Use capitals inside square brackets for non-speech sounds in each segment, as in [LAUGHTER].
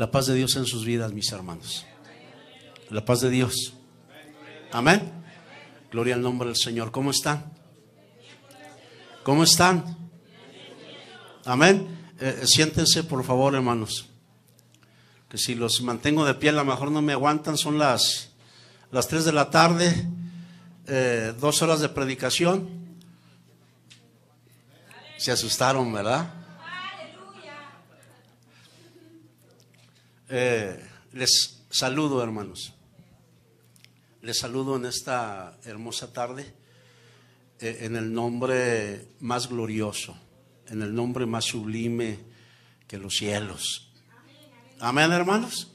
La paz de Dios en sus vidas, mis hermanos. La paz de Dios. Amén. Gloria al nombre del Señor. ¿Cómo están? ¿Cómo están? Amén. Eh, siéntense, por favor, hermanos. Que si los mantengo de pie, a lo mejor no me aguantan. Son las, las 3 de la tarde, eh, dos horas de predicación. Se asustaron, ¿verdad? Eh, les saludo, hermanos. Les saludo en esta hermosa tarde eh, en el nombre más glorioso, en el nombre más sublime que los cielos. Amén, hermanos.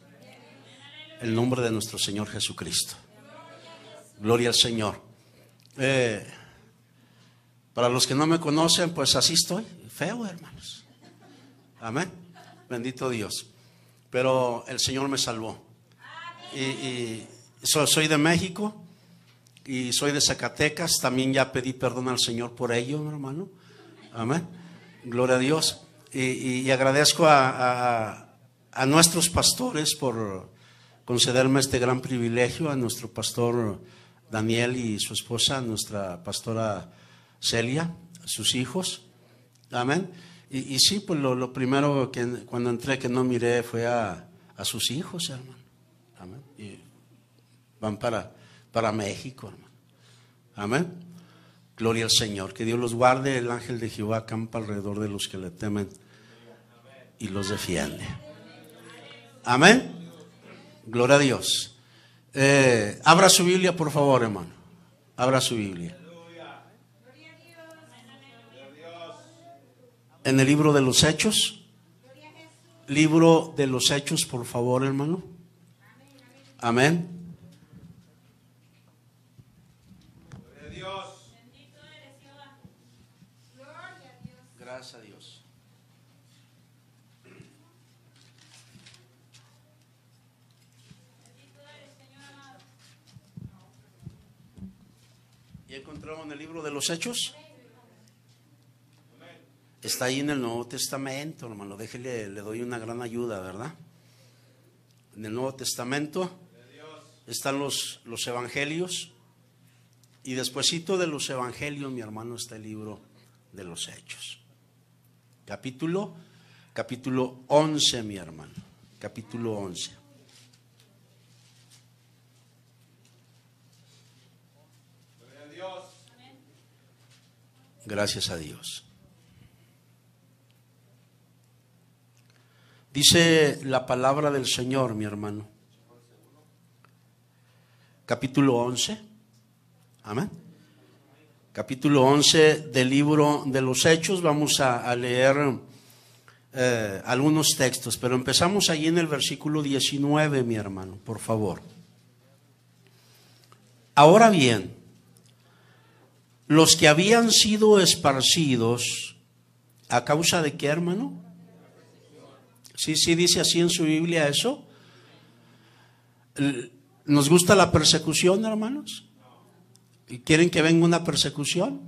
El nombre de nuestro Señor Jesucristo. Gloria al Señor. Eh, para los que no me conocen, pues así estoy, feo, hermanos. Amén. Bendito Dios pero el Señor me salvó. Y, soy de México y soy de Zacatecas. También ya pedí perdón al Señor por ello, hermano. Amén. Gloria a Dios. Y, agradezco a, nuestros pastores por concederme este gran privilegio, a nuestro pastor Daniel y su esposa, nuestra pastora Celia, a sus hijos. Amén. Y, sí, pues lo, primero que cuando entré que no miré fue a, sus hijos, hermano. Amén. Y van para, para México, hermano. Amén. Gloria al Señor. Que Dios los guarde. El ángel de Jehová campa alrededor de los que le temen y los defiende. Amén. Gloria a Dios. Eh, abra su Biblia, por favor, hermano. Abra su Biblia. En el libro de los Hechos. Libro de los Hechos, por favor, hermano. Amén. Gracias a Dios. ¿Y encontramos en el libro de los Hechos? Está ahí en el Nuevo Testamento, hermano. Déjele, le doy una gran ayuda, ¿verdad? En el Nuevo Testamento están los, los evangelios. Y despuesito de los evangelios, mi hermano, está el libro de los Hechos. Capítulo, capítulo 11, mi hermano. Capítulo 11. Gracias a Dios. Dice la palabra del Señor, mi hermano. Capítulo 11. Amén. Capítulo 11 del libro de los Hechos. Vamos a, leer eh, algunos textos, pero empezamos allí en el versículo 19, mi hermano, por favor. Ahora bien, los que habían sido esparcidos, ¿a causa de qué, hermano? Sí, sí dice así en su Biblia eso. ¿Nos gusta la persecución, hermanos? ¿Y quieren que venga una persecución?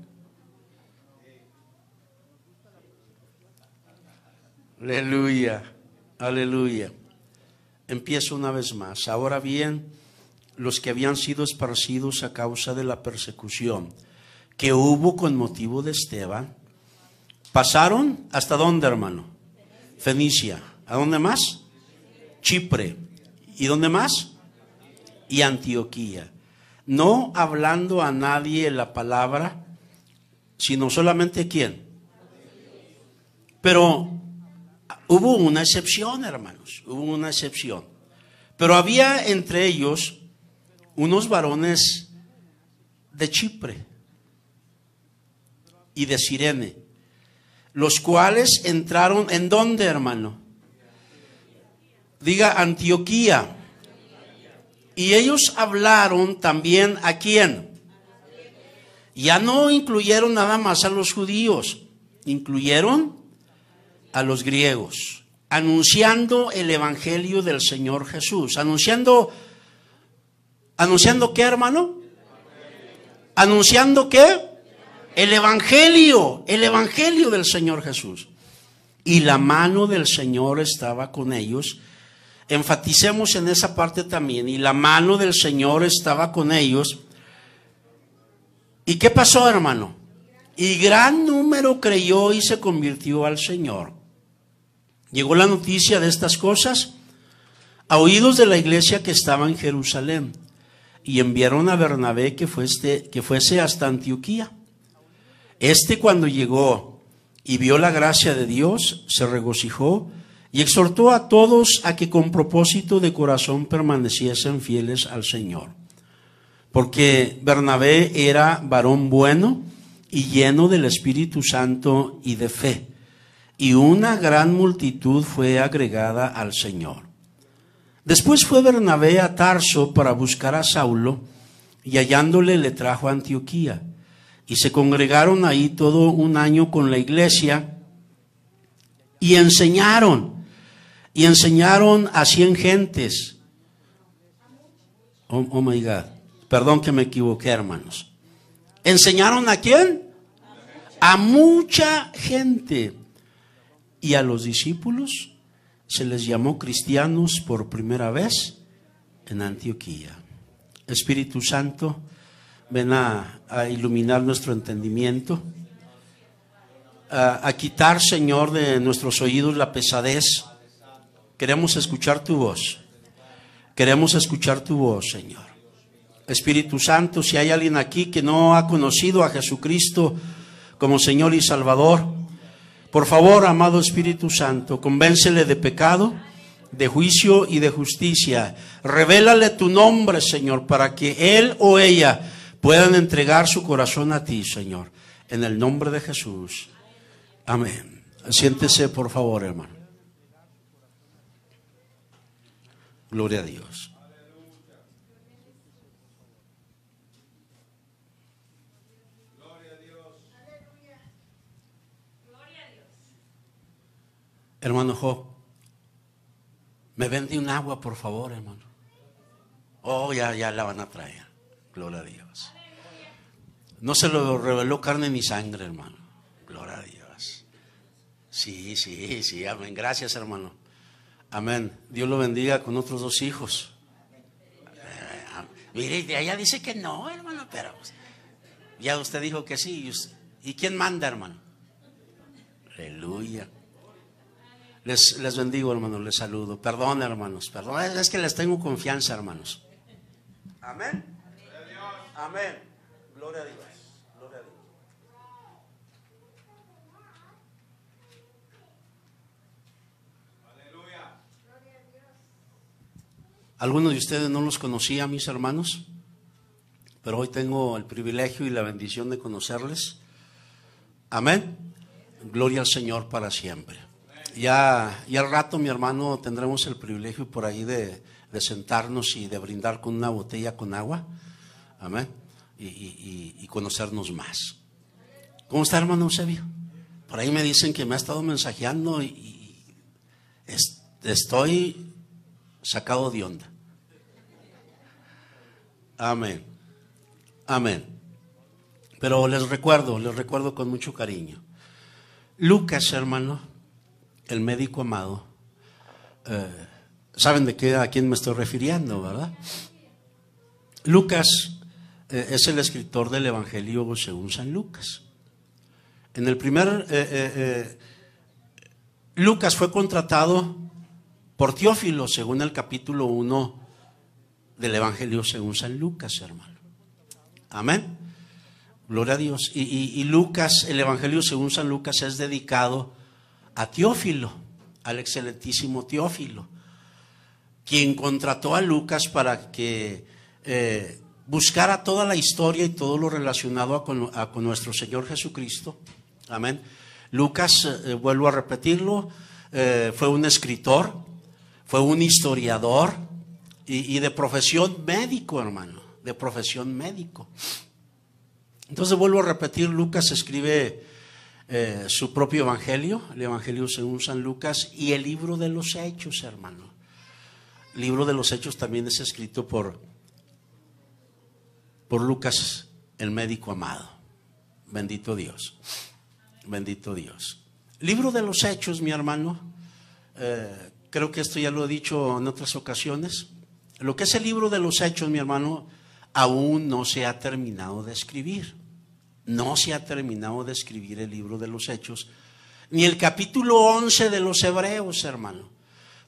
Aleluya, aleluya. Empiezo una vez más. Ahora bien, los que habían sido esparcidos a causa de la persecución que hubo con motivo de Esteban, pasaron hasta dónde, hermano? Fenicia. ¿A dónde más? Chipre. ¿Y dónde más? Y Antioquía. No hablando a nadie la palabra, sino solamente quién. Pero hubo una excepción, hermanos, hubo una excepción. Pero había entre ellos unos varones de Chipre y de Sirene, los cuales entraron en dónde, hermano? Diga Antioquía. Y ellos hablaron también a quién. Ya no incluyeron nada más a los judíos, incluyeron a los griegos, anunciando el evangelio del Señor Jesús, anunciando anunciando qué, hermano? Anunciando qué? El evangelio, el evangelio del Señor Jesús. Y la mano del Señor estaba con ellos Enfaticemos en esa parte también. Y la mano del Señor estaba con ellos. ¿Y qué pasó, hermano? Y gran número creyó y se convirtió al Señor. Llegó la noticia de estas cosas a oídos de la iglesia que estaba en Jerusalén y enviaron a Bernabé que fuese, que fuese hasta Antioquía. Este cuando llegó y vio la gracia de Dios, se regocijó y exhortó a todos a que con propósito de corazón permaneciesen fieles al Señor. Porque Bernabé era varón bueno y lleno del Espíritu Santo y de fe, y una gran multitud fue agregada al Señor. Después fue Bernabé a Tarso para buscar a Saulo, y hallándole le trajo a Antioquía, y se congregaron ahí todo un año con la iglesia, y enseñaron y enseñaron a cien gentes. Oh, oh, my God. Perdón que me equivoqué, hermanos. ¿Enseñaron a quién? A mucha gente. Y a los discípulos se les llamó cristianos por primera vez en Antioquía. Espíritu Santo, ven a, iluminar nuestro entendimiento, a, a quitar, Señor, de nuestros oídos la pesadez Queremos escuchar tu voz. Queremos escuchar tu voz, Señor. Espíritu Santo, si hay alguien aquí que no ha conocido a Jesucristo como Señor y Salvador, por favor, amado Espíritu Santo, convéncele de pecado, de juicio y de justicia. Revélale tu nombre, Señor, para que él o ella puedan entregar su corazón a ti, Señor. En el nombre de Jesús. Amén. Siéntese, por favor, hermano. Gloria a Dios. Hermano Job, me vende un agua, por favor, hermano. Oh, ya, ya la van a traer. Gloria a Dios. No se lo reveló carne ni sangre, hermano. Gloria a Dios. Sí, sí, sí, amén. Gracias, hermano. Amén. Dios lo bendiga con otros dos hijos. Eh, mire, de allá dice que no, hermano, pero ya usted dijo que sí. ¿Y quién manda, hermano? Aleluya. Les, les bendigo, hermano, les saludo. Perdón, hermanos, perdón. Es que les tengo confianza, hermanos. Amén. Amén. Gloria a Dios. Algunos de ustedes no los conocía, mis hermanos, pero hoy tengo el privilegio y la bendición de conocerles. Amén. Gloria al Señor para siempre. Ya, ya al rato, mi hermano, tendremos el privilegio por ahí de, sentarnos y de brindar con una botella con agua. Amén. Y, conocernos más. ¿Cómo está, hermano Eusebio? Por ahí me dicen que me ha estado mensajeando y, estoy sacado de onda. Amén. Amén. Pero les recuerdo, les recuerdo con mucho cariño. Lucas, hermano, el médico amado, eh, saben de qué a quién me estoy refiriendo, ¿verdad? Lucas eh, es el escritor del Evangelio según San Lucas. En el primer, eh, Lucas fue contratado por Teófilo, según el capítulo 1 del Evangelio según San Lucas, hermano. Amén. Gloria a Dios. Y, Lucas, el Evangelio según San Lucas es dedicado a Teófilo, al excelentísimo Teófilo, quien contrató a Lucas para que eh, buscara toda la historia y todo lo relacionado con, nuestro Señor Jesucristo. Amén. Lucas, eh, vuelvo a repetirlo, eh, fue un escritor, fue un historiador y, de profesión médico, hermano, de profesión médico. Entonces vuelvo a repetir, Lucas escribe eh, su propio evangelio, el evangelio según San Lucas, y el libro de los hechos, hermano. El libro de los hechos también es escrito por, por Lucas, el médico amado. Bendito Dios. Bendito Dios. Libro de los hechos, mi hermano, eh, creo que esto ya lo he dicho en otras ocasiones, lo que es el libro de los hechos, mi hermano, aún no se ha terminado de escribir. No se ha terminado de escribir el libro de los hechos, ni el capítulo 11 de los hebreos, hermano.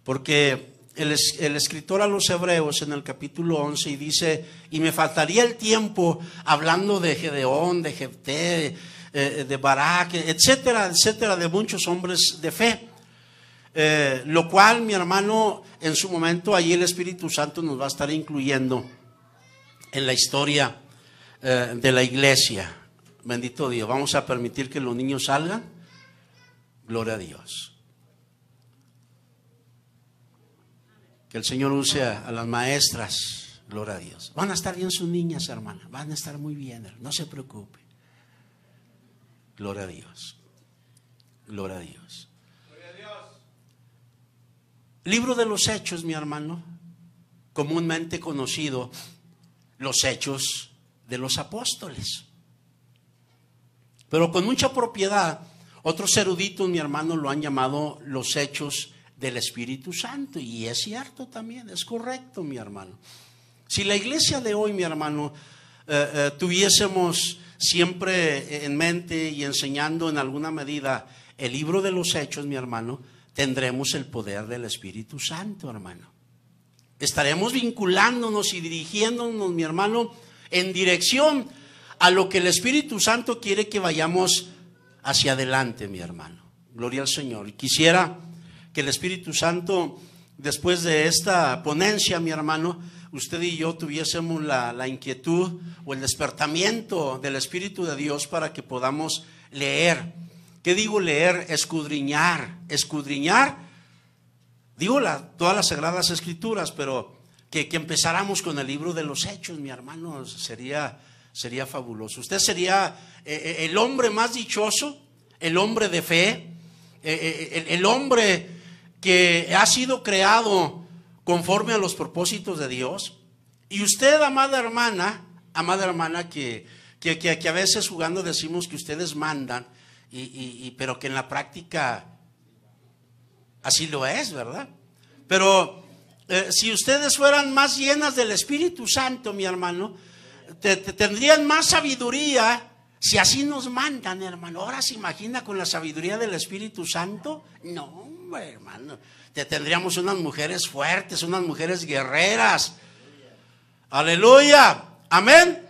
Porque el, escritor a los hebreos en el capítulo 11 y dice, y me faltaría el tiempo hablando de Gedeón, de Jefté, eh, de Barak, etcétera, etcétera, de muchos hombres de fe. Eh, lo cual, mi hermano, en su momento, allí el Espíritu Santo nos va a estar incluyendo en la historia eh, de la iglesia. Bendito Dios. Vamos a permitir que los niños salgan. Gloria a Dios. Que el Señor use a, las maestras. Gloria a Dios. Van a estar bien sus niñas, hermana. Van a estar muy bien. No se preocupe. Gloria a Dios. Gloria a Dios. Libro de los Hechos, mi hermano, comúnmente conocido, los Hechos de los Apóstoles. Pero con mucha propiedad, otros eruditos, mi hermano, lo han llamado los Hechos del Espíritu Santo. Y es cierto también, es correcto, mi hermano. Si la iglesia de hoy, mi hermano, eh, eh, tuviésemos siempre en mente y enseñando en alguna medida el libro de los Hechos, mi hermano, tendremos el poder del Espíritu Santo, hermano. Estaremos vinculándonos y dirigiéndonos, mi hermano, en dirección a lo que el Espíritu Santo quiere que vayamos hacia adelante, mi hermano. Gloria al Señor. Quisiera que el Espíritu Santo, después de esta ponencia, mi hermano, usted y yo tuviésemos la, la inquietud o el despertamiento del Espíritu de Dios para que podamos leer ¿Qué digo leer? Escudriñar. Escudriñar. Digo todas las sagradas escrituras, pero que, empezáramos con el libro de los hechos, mi hermano, sería, sería fabuloso. Usted sería eh, eh, el hombre más dichoso, el hombre de fe, eh, el, hombre que ha sido creado conforme a los propósitos de Dios. Y usted, amada hermana, amada hermana, que, que, que a veces jugando decimos que ustedes mandan, y, pero que en la práctica así lo es, ¿verdad? Pero eh, si ustedes fueran más llenas del Espíritu Santo, mi hermano, tendrían más sabiduría si así nos mandan, hermano. Ahora se imagina con la sabiduría del Espíritu Santo. No, hermano. Te tendríamos unas mujeres fuertes, unas mujeres guerreras. Aleluya. Amén.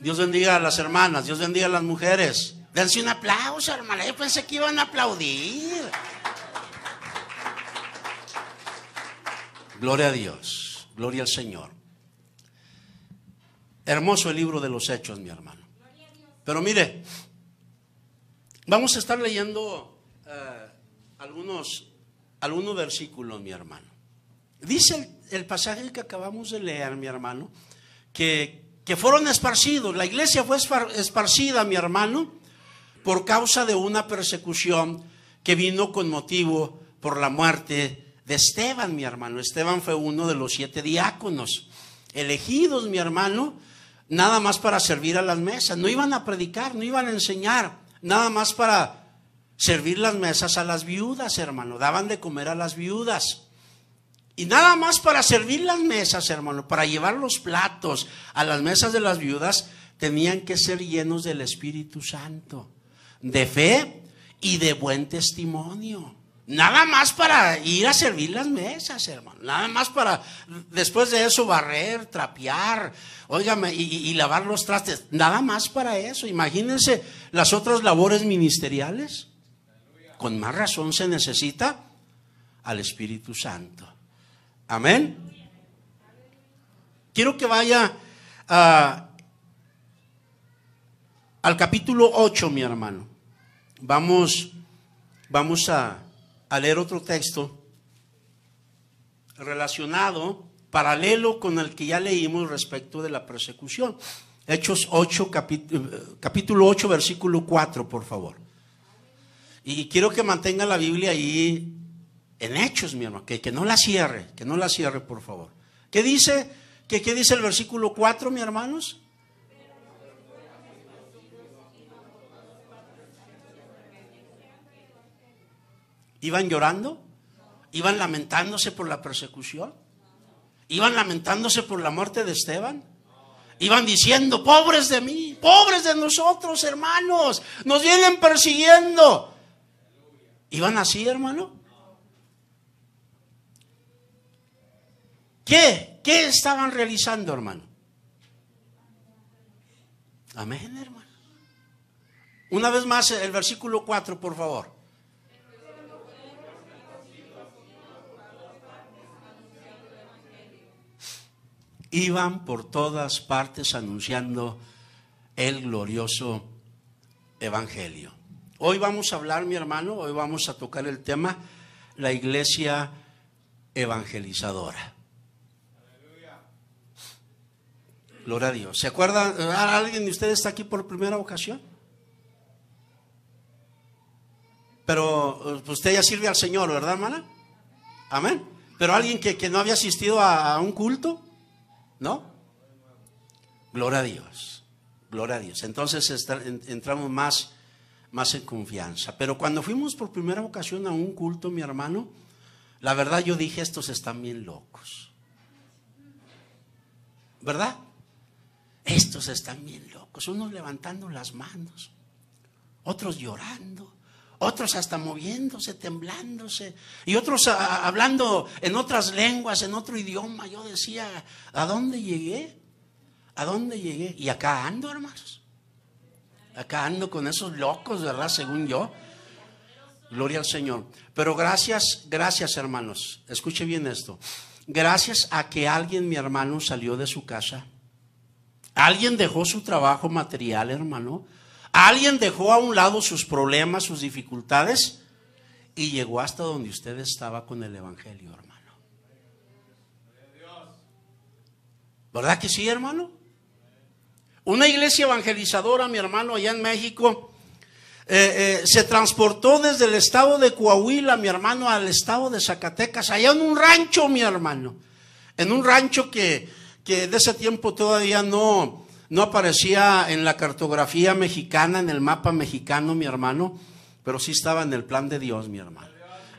Dios bendiga a las hermanas, Dios bendiga a las mujeres. Dense un aplauso, hermano. Yo pensé que iban a aplaudir. Gloria a Dios. Gloria al Señor. Hermoso el libro de los hechos, mi hermano. Pero mire, vamos a estar leyendo eh, algunos, algunos versículos, mi hermano. Dice el, el pasaje que acabamos de leer, mi hermano, que, que fueron esparcidos. La iglesia fue esparcida, mi hermano, por causa de una persecución que vino con motivo por la muerte de Esteban, mi hermano. Esteban fue uno de los siete diáconos elegidos, mi hermano, nada más para servir a las mesas. No iban a predicar, no iban a enseñar, nada más para servir las mesas a las viudas, hermano. Daban de comer a las viudas. Y nada más para servir las mesas, hermano, para llevar los platos a las mesas de las viudas, tenían que ser llenos del Espíritu Santo de fe y de buen testimonio. Nada más para ir a servir las mesas, hermano. Nada más para después de eso barrer, trapear, óigame, y, lavar los trastes. Nada más para eso. Imagínense las otras labores ministeriales. Con más razón se necesita al Espíritu Santo. Amén. Quiero que vaya a al capítulo 8, mi hermano. Vamos, vamos a, leer otro texto relacionado, paralelo con el que ya leímos respecto de la persecución. Hechos 8, capítulo 8, versículo 4, por favor. Y quiero que mantenga la Biblia ahí en Hechos, mi hermano, que, que no la cierre, que no la cierre, por favor. ¿Qué dice? ¿Qué, qué dice el versículo 4, mi hermanos? ¿Iban llorando? ¿Iban lamentándose por la persecución? ¿Iban lamentándose por la muerte de Esteban? Iban diciendo, pobres de mí, pobres de nosotros, hermanos, nos vienen persiguiendo. ¿Iban así, hermano? ¿Qué? ¿Qué estaban realizando, hermano? Amén, hermano. Una vez más, el versículo 4, por favor. Iban por todas partes anunciando el glorioso evangelio. Hoy vamos a hablar, mi hermano, hoy vamos a tocar el tema, la iglesia evangelizadora. Gloria a Dios. ¿Se acuerdan? ¿Alguien de ustedes está aquí por primera ocasión? Pero eh, usted ya sirve al Señor, ¿verdad, hermana? Amén. Pero alguien que, no había asistido a, un culto, ¿no? Gloria a Dios. Gloria a Dios. Entonces entramos más, más en confianza. Pero cuando fuimos por primera ocasión a un culto, mi hermano, la verdad yo dije, estos están bien locos. ¿Verdad? Estos están bien locos, unos levantando las manos, otros llorando, otros hasta moviéndose, temblándose, y otros hablando en otras lenguas, en otro idioma. Yo decía, ¿a dónde llegué? ¿A dónde llegué? Y acá ando, hermanos. Acá ando con esos locos, ¿verdad? Según yo. Gloria al Señor. Pero gracias, gracias, hermanos. Escuche bien esto. Gracias a que alguien, mi hermano, salió de su casa Alguien dejó su trabajo material, hermano. Alguien dejó a un lado sus problemas, sus dificultades y llegó hasta donde usted estaba con el Evangelio, hermano. ¿Verdad que sí, hermano? Una iglesia evangelizadora, mi hermano, allá en México, eh, eh, se transportó desde el estado de Coahuila, mi hermano, al estado de Zacatecas, allá en un rancho, mi hermano. En un rancho que que de ese tiempo todavía no, no aparecía en la cartografía mexicana, en el mapa mexicano, mi hermano, pero sí estaba en el plan de Dios, mi hermano.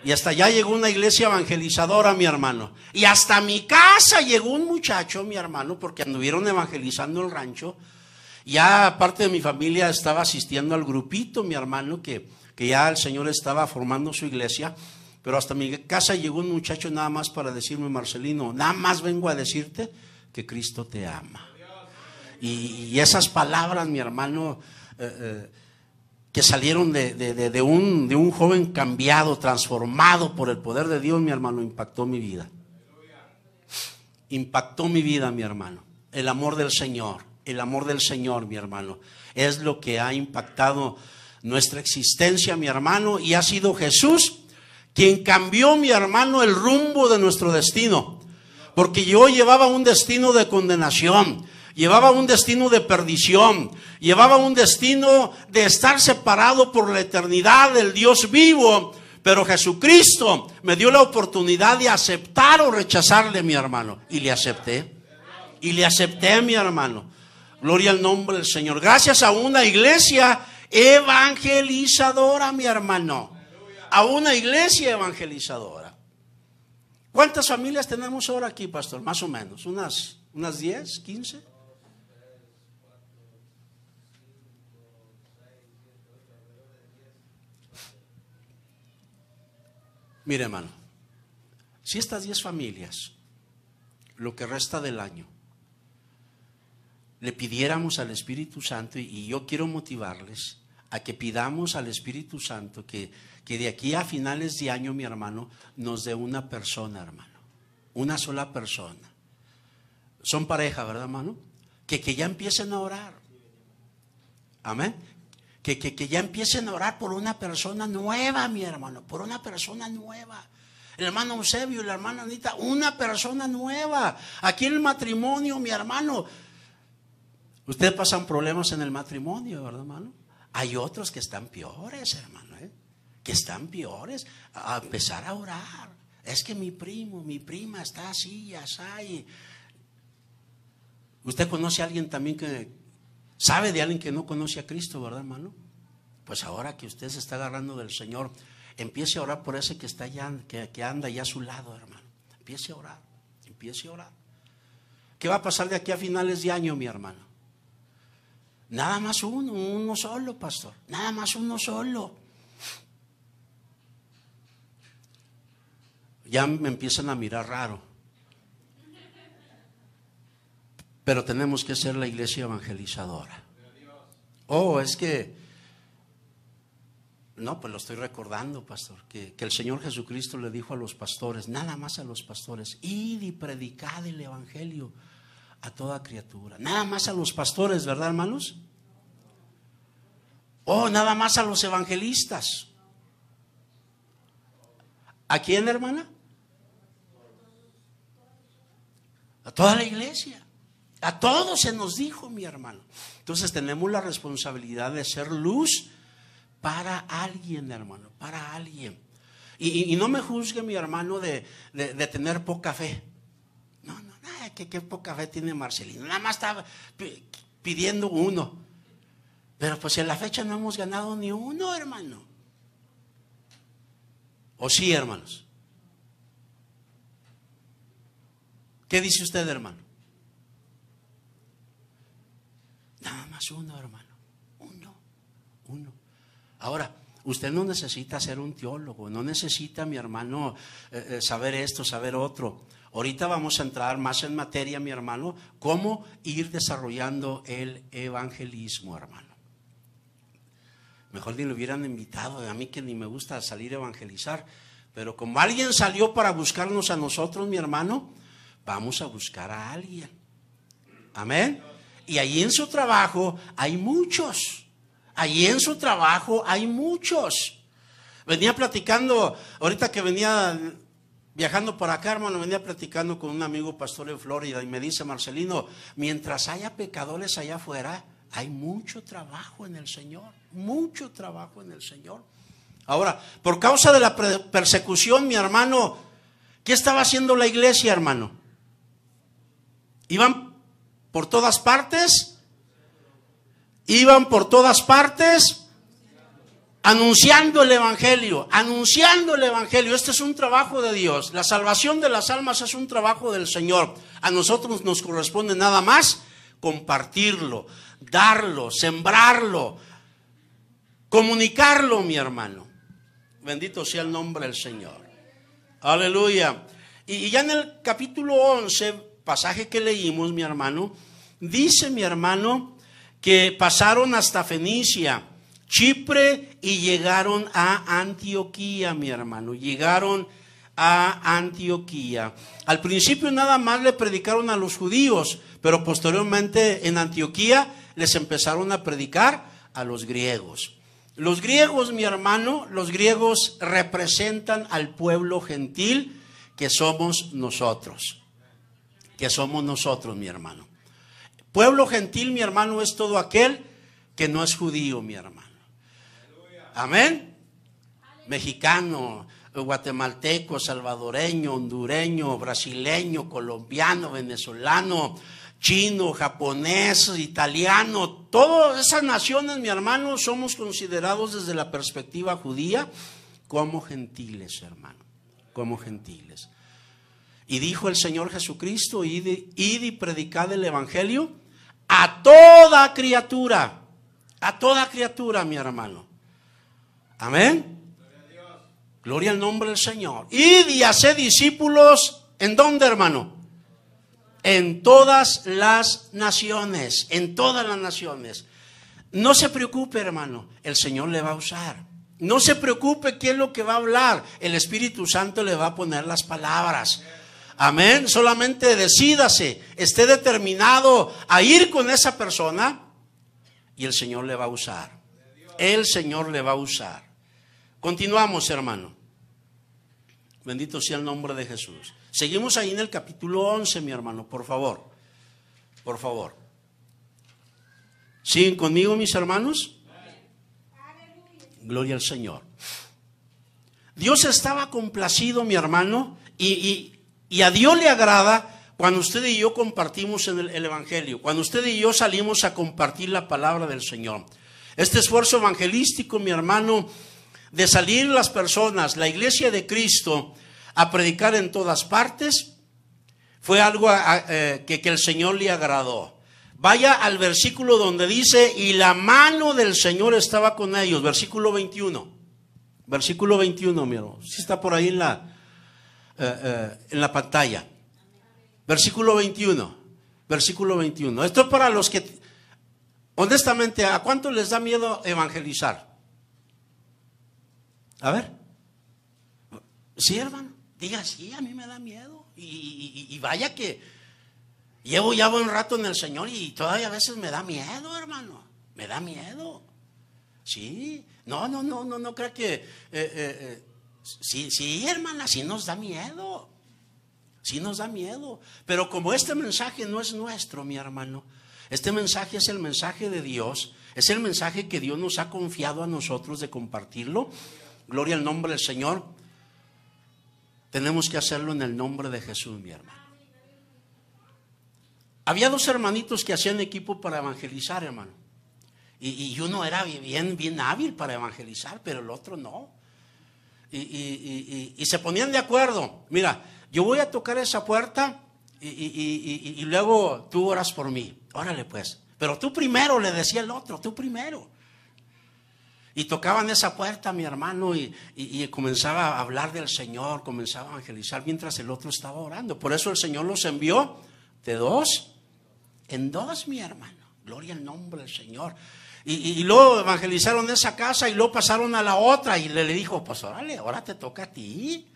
Y hasta allá llegó una iglesia evangelizadora, mi hermano. Y hasta mi casa llegó un muchacho, mi hermano, porque anduvieron evangelizando el rancho. Ya parte de mi familia estaba asistiendo al grupito, mi hermano, que, que ya el Señor estaba formando su iglesia. Pero hasta mi casa llegó un muchacho nada más para decirme, Marcelino, nada más vengo a decirte que Cristo te ama. Y, esas palabras, mi hermano, eh, eh, que salieron de, un, de un joven cambiado, transformado por el poder de Dios, mi hermano, impactó mi vida. Impactó mi vida, mi hermano. El amor del Señor, el amor del Señor, mi hermano, es lo que ha impactado nuestra existencia, mi hermano, y ha sido Jesús quien cambió, mi hermano, el rumbo de nuestro destino porque yo llevaba un destino de condenación, llevaba un destino de perdición, llevaba un destino de estar separado por la eternidad del Dios vivo. Pero Jesucristo me dio la oportunidad de aceptar o rechazarle, mi hermano. Y le acepté. Y le acepté, mi hermano. Gloria al nombre del Señor. Gracias a una iglesia evangelizadora, mi hermano. A una iglesia evangelizadora. ¿Cuántas familias tenemos ahora aquí, pastor? Más o menos, unas, unas 10, 15. Mire, hermano, si estas 10 familias, lo que resta del año, le pidiéramos al Espíritu Santo, y yo quiero motivarles a que pidamos al Espíritu Santo que que de aquí a finales de año, mi hermano, nos dé una persona, hermano. Una sola persona. Son pareja, ¿verdad, hermano? Que, que ya empiecen a orar. Amén. Que, que, que ya empiecen a orar por una persona nueva, mi hermano. Por una persona nueva. El hermano Eusebio y la hermana Anita, una persona nueva. Aquí en el matrimonio, mi hermano. Ustedes pasan problemas en el matrimonio, ¿verdad, hermano? Hay otros que están peores, hermano que están peores, a empezar a orar. Es que mi primo, mi prima está así, sabe. Usted conoce a alguien también que sabe de alguien que no conoce a Cristo, ¿verdad, hermano? Pues ahora que usted se está agarrando del Señor, empiece a orar por ese que está allá, que, que anda allá a su lado, hermano. Empiece a orar, empiece a orar. ¿Qué va a pasar de aquí a finales de año, mi hermano? Nada más uno, uno solo, pastor. Nada más uno solo. Ya me empiezan a mirar raro. Pero tenemos que ser la iglesia evangelizadora. Oh, es que... No, pues lo estoy recordando, pastor, que, el Señor Jesucristo le dijo a los pastores, nada más a los pastores, id y predicad el Evangelio a toda criatura. Nada más a los pastores, ¿verdad, hermanos? Oh, nada más a los evangelistas. ¿A quién, hermana? A toda la iglesia. A todos se nos dijo, mi hermano. Entonces tenemos la responsabilidad de ser luz para alguien, hermano, para alguien. Y, no me juzgue, mi hermano, de, tener poca fe. No, no, nada, que qué poca fe tiene Marcelino. Nada más estaba pidiendo uno. Pero pues en la fecha no hemos ganado ni uno, hermano. ¿O sí, hermanos? ¿Qué dice usted, hermano? Nada más uno, hermano. Uno, uno. Ahora, usted no necesita ser un teólogo, no necesita, mi hermano, eh, eh, saber esto, saber otro. Ahorita vamos a entrar más en materia, mi hermano, cómo ir desarrollando el evangelismo, hermano. Mejor ni lo hubieran invitado, a mí que ni me gusta salir a evangelizar. Pero como alguien salió para buscarnos a nosotros, mi hermano, vamos a buscar a alguien. Amén. Y ahí en su trabajo hay muchos. Allí en su trabajo hay muchos. Venía platicando, ahorita que venía viajando por acá, hermano, venía platicando con un amigo pastor en Florida y me dice, Marcelino, mientras haya pecadores allá afuera, hay mucho trabajo en el Señor, mucho trabajo en el Señor. Ahora, por causa de la persecución, mi hermano, ¿qué estaba haciendo la iglesia, hermano? Iban por todas partes, iban por todas partes anunciando el Evangelio, anunciando el Evangelio. Este es un trabajo de Dios. La salvación de las almas es un trabajo del Señor. A nosotros nos corresponde nada más compartirlo, darlo, sembrarlo, comunicarlo, mi hermano. Bendito sea el nombre del Señor. Aleluya. Y, ya en el capítulo 11 pasaje que leímos, mi hermano, dice mi hermano que pasaron hasta Fenicia, Chipre y llegaron a Antioquía, mi hermano. Llegaron a Antioquía. Al principio nada más le predicaron a los judíos, pero posteriormente en Antioquía les empezaron a predicar a los griegos. Los griegos, mi hermano, los griegos representan al pueblo gentil que somos nosotros que somos nosotros, mi hermano. Pueblo gentil, mi hermano, es todo aquel que no es judío, mi hermano. Amén. Mexicano, guatemalteco, salvadoreño, hondureño, brasileño, colombiano, venezolano, chino, japonés, italiano, todas esas naciones, mi hermano, somos considerados desde la perspectiva judía como gentiles, hermano, como gentiles. Y dijo el Señor Jesucristo, id, y predicad el Evangelio a toda criatura, a toda criatura, mi hermano. Amén. Gloria al nombre del Señor. Id y haced discípulos, ¿en dónde, hermano? En todas las naciones, en todas las naciones. No se preocupe, hermano, el Señor le va a usar. No se preocupe qué es lo que va a hablar. El Espíritu Santo le va a poner las palabras. Amén. Solamente decídase, esté determinado a ir con esa persona y el Señor le va a usar. El Señor le va a usar. Continuamos, hermano. Bendito sea el nombre de Jesús. Seguimos ahí en el capítulo 11, mi hermano, por favor. Por favor. ¿Siguen conmigo, mis hermanos? Gloria al Señor. Dios estaba complacido, mi hermano, y, y a Dios le agrada cuando usted y yo compartimos en el, Evangelio, cuando usted y yo salimos a compartir la palabra del Señor. Este esfuerzo evangelístico, mi hermano, de salir las personas, la iglesia de Cristo, a predicar en todas partes, fue algo eh, que, el Señor le agradó. Vaya al versículo donde dice, y la mano del Señor estaba con ellos, versículo 21. Versículo 21, miro. Si está por ahí en la, eh, eh, en la pantalla. Versículo 21. Versículo 21. Esto es para los que, honestamente, ¿a cuánto les da miedo evangelizar? A ver. Sí, hermano. Diga, sí, a mí me da miedo. Y, vaya que llevo ya buen rato en el Señor y todavía a veces me da miedo, hermano. Me da miedo. Sí. No, no, no, no, no creo que... Eh, eh, sí, sí, hermana, sí nos da miedo. Sí nos da miedo. Pero como este mensaje no es nuestro, mi hermano, este mensaje es el mensaje de Dios, es el mensaje que Dios nos ha confiado a nosotros de compartirlo. Gloria al nombre del Señor. Tenemos que hacerlo en el nombre de Jesús, mi hermano. Había dos hermanitos que hacían equipo para evangelizar, hermano. Y, uno era bien, bien hábil para evangelizar, pero el otro no. Y, se ponían de acuerdo. Mira, yo voy a tocar esa puerta y, luego tú oras por mí. Órale pues. Pero tú primero, le decía el otro, tú primero. Y tocaban esa puerta, mi hermano, y, comenzaba a hablar del Señor, comenzaba a evangelizar mientras el otro estaba orando. Por eso el Señor los envió de dos en dos, mi hermano. Gloria al nombre del Señor. Y, luego evangelizaron esa casa y luego pasaron a la otra y le, le dijo, pues órale, ahora te toca a ti.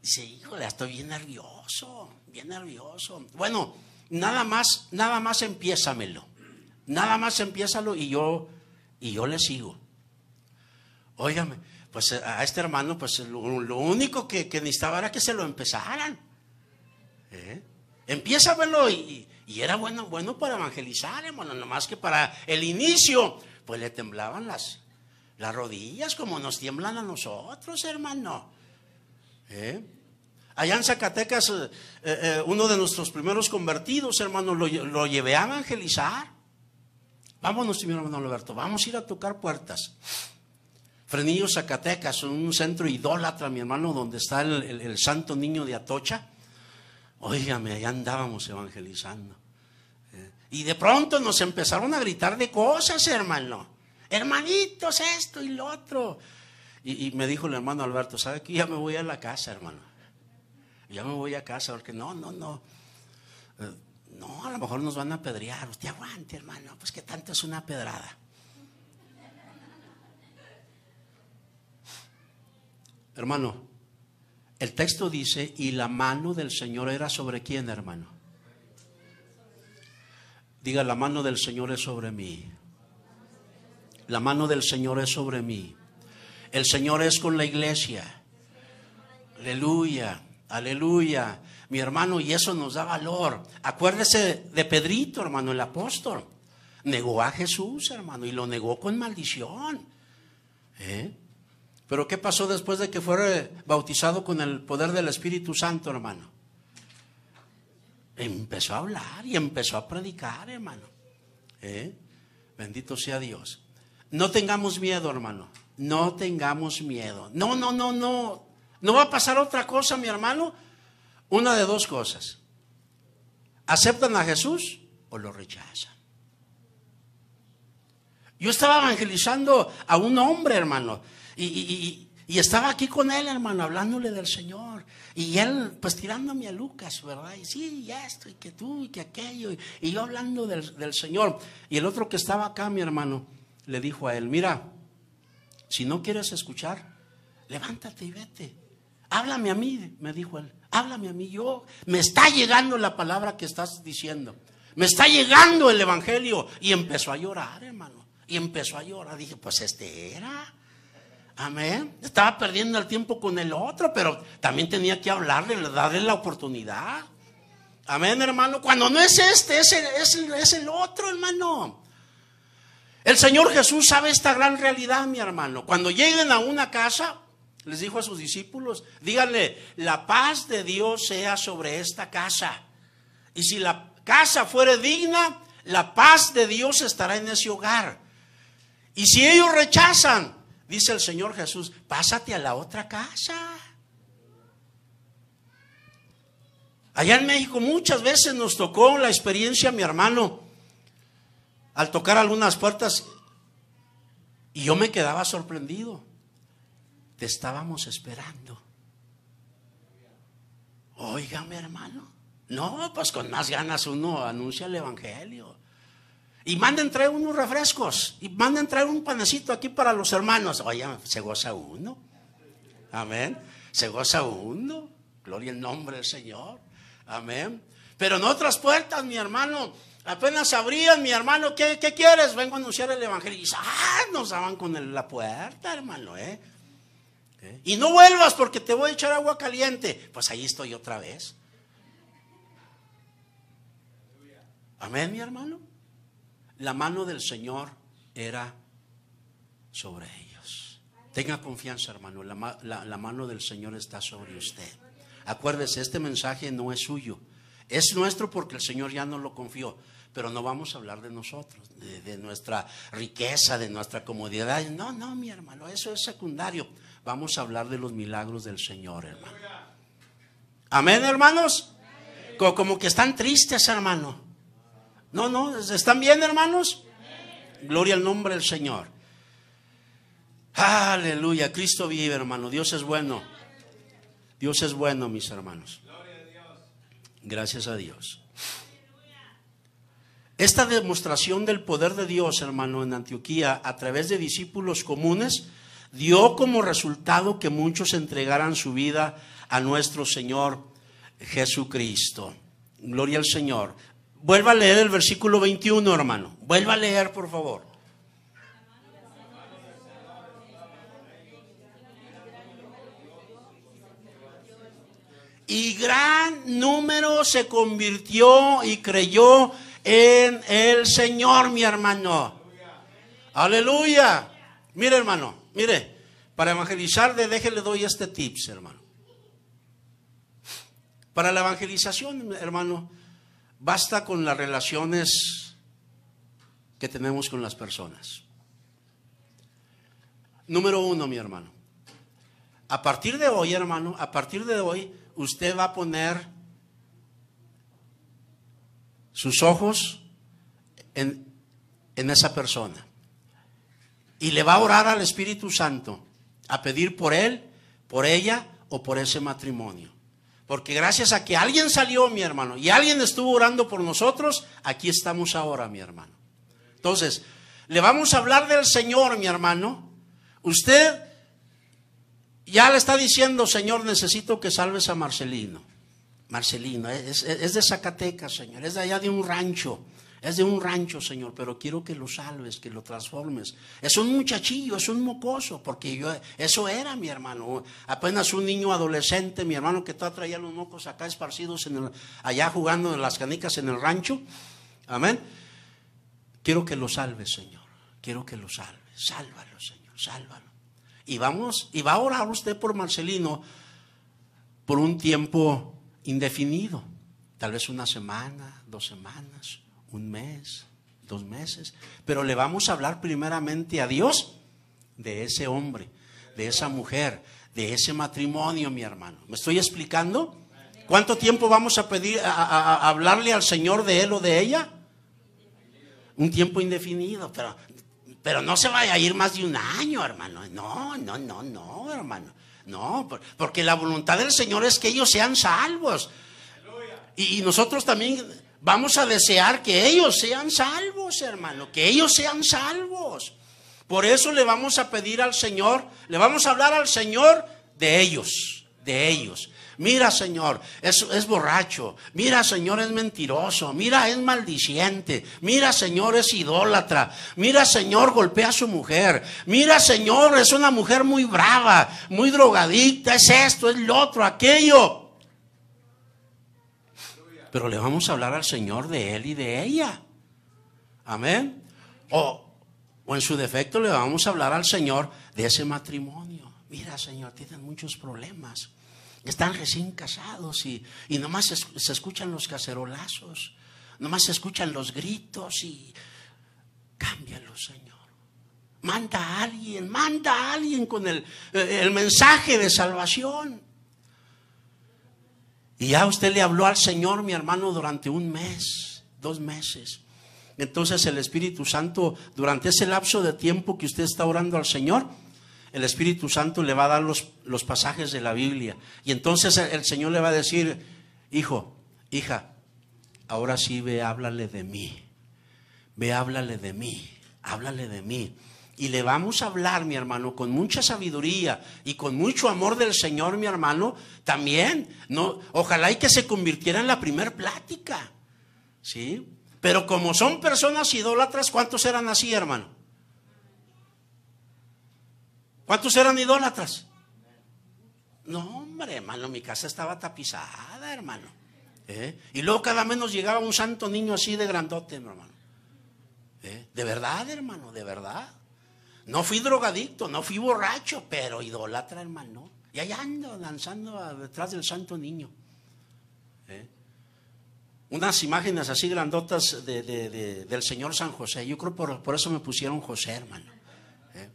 Dice, híjole, estoy bien nervioso, bien nervioso. Bueno, nada más, nada más empiézamelo. Nada más empiézalo y yo, y yo le sigo. Óigame, pues eh, a este hermano, pues lo, único que, necesitaba era que se lo empezaran. ¿Eh? Verlo y, era bueno, bueno para evangelizar, hermano, nomás que para el inicio, pues le temblaban las, las rodillas como nos tiemblan a nosotros, hermano. ¿Eh? Allá en Zacatecas, uno de nuestros primeros convertidos, hermano, lo, lo llevé a evangelizar. Vámonos, mi hermano Alberto, vamos a ir a tocar puertas. Frenillo, Zacatecas, un centro idólatra, mi hermano, donde está el, santo niño de Atocha. Óigame, allá andábamos evangelizando. Eh, y de pronto nos empezaron a gritar de cosas, hermano. Hermanitos, esto y lo otro. Y, me dijo el hermano Alberto, ¿sabe que ya me voy a la casa, hermano? Ya me voy a casa, porque no, no, no. Eh, no, a lo mejor nos van a apedrear. Usted aguante, hermano. Pues que tanto es una pedrada. Hermano, el texto dice, y la mano del Señor era sobre quién, hermano. Diga, la mano del Señor es sobre mí. La mano del Señor es sobre mí. El Señor es con la iglesia. Aleluya, aleluya. Mi hermano, y eso nos da valor. Acuérdese de Pedrito, hermano, el apóstol. Negó a Jesús, hermano, y lo negó con maldición. ¿Eh? Pero ¿qué pasó después de que fuera bautizado con el poder del Espíritu Santo, hermano? Empezó a hablar y empezó a predicar, hermano. ¿Eh? Bendito sea Dios. No tengamos miedo, hermano. No tengamos miedo. No, no, no, no. No va a pasar otra cosa, mi hermano. Una de dos cosas. ¿Aceptan a Jesús o lo rechazan? Yo estaba evangelizando a un hombre, hermano y, estaba aquí con él, hermano, hablándole del Señor. Y él, pues tirándome a Lucas, ¿verdad? Y sí, y esto, y que tú, y que aquello. Y, yo hablando del, del, Señor. Y el otro que estaba acá, mi hermano, le dijo a él, mira, si no quieres escuchar, levántate y vete. Háblame a mí, me dijo él. Háblame a mí. Yo, me está llegando la palabra que estás diciendo. Me está llegando el Evangelio. Y empezó a llorar, hermano. Y empezó a llorar. Dije, pues este era. Amén. Estaba perdiendo el tiempo con el otro, pero también tenía que hablarle, darle la oportunidad. Amén, hermano. Cuando no es este, es el, es el, otro, hermano. El Señor Jesús sabe esta gran realidad, mi hermano. Cuando lleguen a una casa, les dijo a sus discípulos, díganle, la paz de Dios sea sobre esta casa. Y si la casa fuere digna, la paz de Dios estará en ese hogar. Y si ellos rechazan, Dice el Señor Jesús, pásate a la otra casa. Allá en México muchas veces nos tocó la experiencia, mi hermano, al tocar algunas puertas y yo me quedaba sorprendido. Te estábamos esperando. Oiga, mi hermano. No, pues con más ganas uno anuncia el Evangelio. Y manden traer unos refrescos. Y manden traer un panecito aquí para los hermanos. Oye, se goza uno. Amén. Se goza uno. Gloria al nombre del Señor. Amén. Pero en otras puertas, mi hermano, apenas abrían, mi hermano, ¿qué, quieres? Vengo a anunciar el Evangelio. Y ah, nos daban con la puerta, hermano, ¿eh? Y no vuelvas porque te voy a echar agua caliente. Pues ahí estoy otra vez. Amén, mi hermano. La mano del Señor era sobre ellos. Tenga confianza, hermano. La, mano del Señor está sobre usted. Acuérdese, este mensaje no es suyo. Es nuestro porque el Señor ya nos lo confió. Pero no vamos a hablar de nosotros, de nuestra riqueza, de nuestra comodidad. No, no, mi hermano, eso es secundario. Vamos a hablar de los milagros del Señor, hermano. Amén, hermanos. Como que están tristes, hermano. No, no, ¿están bien, hermanos? Gloria al nombre del Señor. Aleluya, Cristo vive, hermano. Dios es bueno. Dios es bueno, mis hermanos. Gracias a Dios. Esta demostración del poder de Dios, hermano, en Antioquía, a través de discípulos comunes, dio como resultado que muchos entregaran su vida a nuestro Señor Jesucristo. Gloria al Señor. Vuelva a leer el versículo 21, hermano. Vuelva a leer, por favor. Y gran número se convirtió y creyó en el Señor, mi hermano. Aleluya. Mire, hermano, mire, para evangelizar, déjele doy este tips, hermano. Para la evangelización, hermano, Basta con las relaciones que tenemos con las personas. Número uno, mi hermano. A partir de hoy, hermano, a partir de hoy, usted va a poner sus ojos en, esa persona. Y le va a orar al Espíritu Santo, a pedir por él, por ella o por ese matrimonio. Porque gracias a que alguien salió, mi hermano, y alguien estuvo orando por nosotros, aquí estamos ahora, mi hermano. Entonces, le vamos a hablar del Señor, mi hermano. Usted ya le está diciendo, Señor, necesito que salves a Marcelino. Marcelino, es, es de Zacatecas, Señor, es de allá de un rancho. Es de un rancho, Señor, pero quiero que lo salves, que lo transformes. Es un muchachillo, es un mocoso, porque yo, eso era mi hermano. Apenas un niño adolescente, mi hermano que todavía traía los mocos acá esparcidos en el, allá jugando en las canicas en el rancho. Amén. Quiero que lo salves, Señor. Quiero que lo salves. Sálvalo, Señor, sálvalo. Y vamos, y va a orar usted por Marcelino por un tiempo indefinido. Tal vez una semana, dos semanas un mes, dos meses, pero le vamos a hablar primeramente a Dios de ese hombre, de esa mujer, de ese matrimonio, mi hermano. ¿Me estoy explicando? ¿Cuánto tiempo vamos a pedir a, hablarle al Señor de él o de ella? Un tiempo indefinido, pero pero no se vaya a ir más de un año, hermano. No, no, no, no, hermano. No, porque la voluntad del Señor es que ellos sean salvos. Y nosotros también Vamos a desear que ellos sean salvos, hermano, que ellos sean salvos. Por eso le vamos a pedir al Señor, le vamos a hablar al Señor de ellos, de ellos. Mira, Señor, es, es, borracho. Mira, Señor, es mentiroso. Mira, es maldiciente. Mira, Señor, es idólatra. Mira, Señor, golpea a su mujer. Mira, Señor, es una mujer muy brava, muy drogadicta. Es esto, es lo otro, aquello pero le vamos a hablar al Señor de él y de ella. Amén. O, o en su defecto le vamos a hablar al Señor de ese matrimonio. Mira, Señor, tienen muchos problemas. Están recién casados y, y nomás se, se escuchan los cacerolazos, nomás se escuchan los gritos y cámbialo, Señor. Manda a alguien, manda a alguien con el, el mensaje de salvación. Y ya usted le habló al Señor, mi hermano, durante un mes, dos meses. Entonces el Espíritu Santo, durante ese lapso de tiempo que usted está orando al Señor, el Espíritu Santo le va a dar los, los pasajes de la Biblia. Y entonces el, el Señor le va a decir, hijo, hija, ahora sí ve, háblale de mí. Ve, háblale de mí. Háblale de mí. Y le vamos a hablar, mi hermano, con mucha sabiduría y con mucho amor del Señor, mi hermano, también. No, ojalá y que se convirtiera en la primer plática. ¿Sí? Pero como son personas idólatras, ¿cuántos eran así, hermano? ¿Cuántos eran idólatras? No, hombre, hermano, mi casa estaba tapizada, hermano. ¿Eh? Y luego cada menos llegaba un santo niño así de grandote, hermano. ¿Eh? De verdad, hermano, de verdad. No fui drogadicto, no fui borracho, pero idólatra, hermano. Y allá ando danzando detrás del santo niño. ¿Eh? Unas imágenes así grandotas de, del Señor San José. Yo creo por, por eso me pusieron José, hermano. ¿Eh?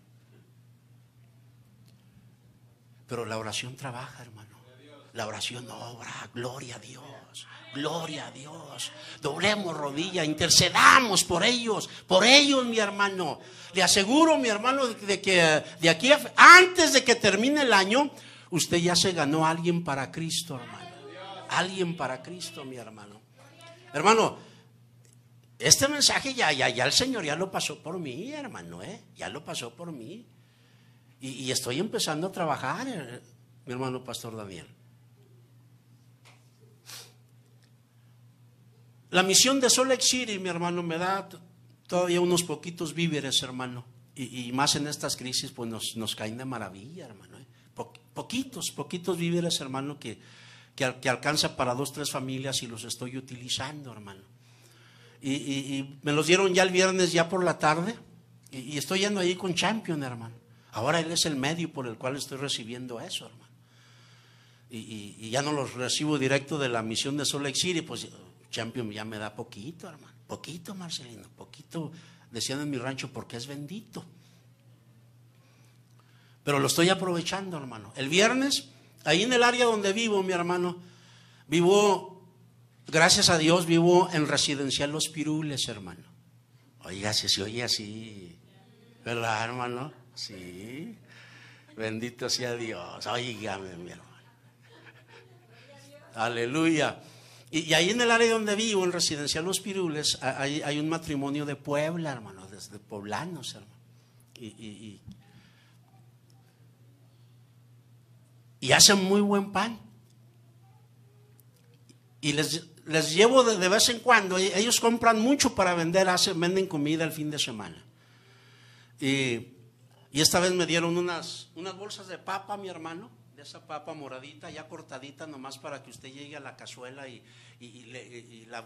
Pero la oración trabaja, hermano. La oración obra. Gloria a Dios. Gloria a Dios. Doblemos rodilla, intercedamos por ellos, por ellos, mi hermano. Le aseguro, mi hermano, de que de aquí antes de que termine el año, usted ya se ganó a alguien para Cristo, hermano. Alguien para Cristo, mi hermano. Hermano, este mensaje ya, ya, ya el Señor ya lo pasó por mí, hermano, ¿eh? Ya lo pasó por mí. Y, y estoy empezando a trabajar, eh, mi hermano Pastor Daniel. La misión de Solex City, mi hermano, me da todavía unos poquitos víveres, hermano. Y, más en estas crisis, pues nos, nos caen de maravilla, hermano. ¿eh? Po, poquitos, poquitos víveres, hermano, que, que, alcanza para dos, tres familias y los estoy utilizando, hermano. Y, me los dieron ya el viernes, ya por la tarde. Y, estoy yendo ahí con Champion, hermano. Ahora él es el medio por el cual estoy recibiendo eso, hermano. Y, ya no los recibo directo de la misión de Solex City, pues Champion ya me da poquito, hermano. Poquito, Marcelino. Poquito, decían en mi rancho, porque es bendito. Pero lo estoy aprovechando, hermano. El viernes, ahí en el área donde vivo, mi hermano, vivo, gracias a Dios, vivo en residencial Los Pirules, hermano. Oiga, si se oye así, ¿verdad, hermano? Sí. Bendito sea Dios. Oígame, mi hermano. Aleluya. Y, ahí en el área donde vivo, en Residencial Los Pirules, hay, un matrimonio de Puebla, hermano, desde poblanos, hermano. Y, y, y, hacen muy buen pan. Y les, les llevo de, de, vez en cuando, ellos compran mucho para vender, hacen, venden comida el fin de semana. Y, esta vez me dieron unas, unas bolsas de papa, mi hermano esa papa moradita, ya cortadita, nomás para que usted llegue a la cazuela y, y, y, y la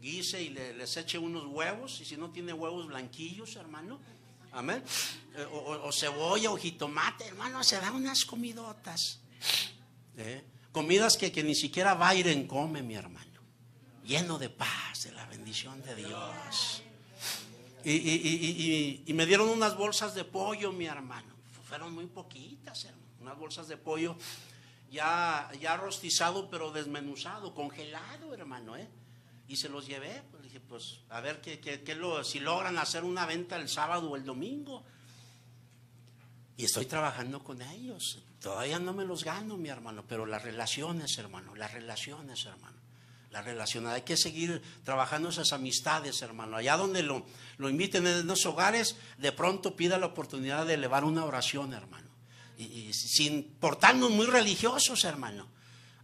guise y le, les eche unos huevos, y si no tiene huevos blanquillos, hermano, amén, eh, o, cebolla o jitomate, hermano, se da unas comidotas, ¿eh? comidas que, que ni siquiera Byron come, mi hermano, lleno de paz, de la bendición de Dios. Y, y, y, me dieron unas bolsas de pollo, mi hermano. Fueron muy poquitas, hermano unas bolsas de pollo ya, ya rostizado, pero desmenuzado, congelado, hermano, ¿eh? Y se los llevé, pues dije, pues a ver qué, qué lo, si logran hacer una venta el sábado o el domingo. Y estoy trabajando con ellos. Todavía no me los gano, mi hermano, pero las relaciones, hermano, las relaciones, hermano. Las relaciones, hay que seguir trabajando esas amistades, hermano. Allá donde lo, lo inviten en los hogares, de pronto pida la oportunidad de elevar una oración, hermano y, sin portarnos muy religiosos, hermano.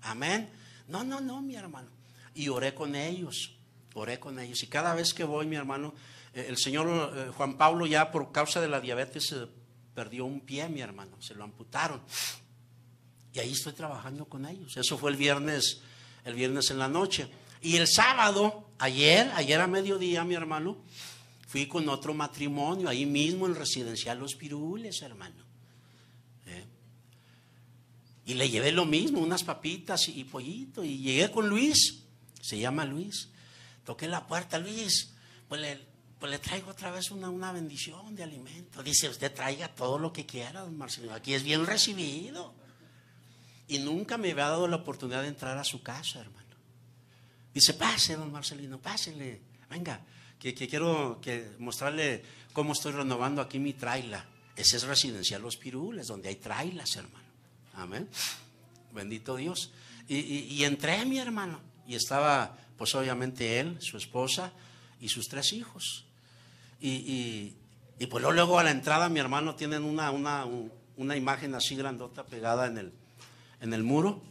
Amén. No, no, no, mi hermano. Y oré con ellos, oré con ellos. Y cada vez que voy, mi hermano, eh, el señor eh, Juan Pablo ya por causa de la diabetes perdió un pie, mi hermano, se lo amputaron. Y ahí estoy trabajando con ellos. Eso fue el viernes, el viernes en la noche. Y el sábado, ayer, ayer a mediodía, mi hermano, fui con otro matrimonio, ahí mismo en Residencial Los Pirules, hermano. Y le llevé lo mismo, unas papitas y pollito. Y llegué con Luis, se llama Luis. Toqué la puerta, Luis. Pues le, pues le traigo otra vez una, una bendición de alimento. Dice, usted traiga todo lo que quiera, don Marcelino. Aquí es bien recibido. Y nunca me había dado la oportunidad de entrar a su casa, hermano. Dice, pase, don Marcelino, pásele. Venga, que, quiero que mostrarle cómo estoy renovando aquí mi traila. Ese es Residencial Los Pirules, donde hay trailas, hermano. Amén. Bendito Dios. Y, entré, mi hermano. Y estaba, pues obviamente él, su esposa y sus tres hijos. Y, y, pues luego a la entrada mi hermano tienen una, una, una imagen así grandota pegada en el, en el muro,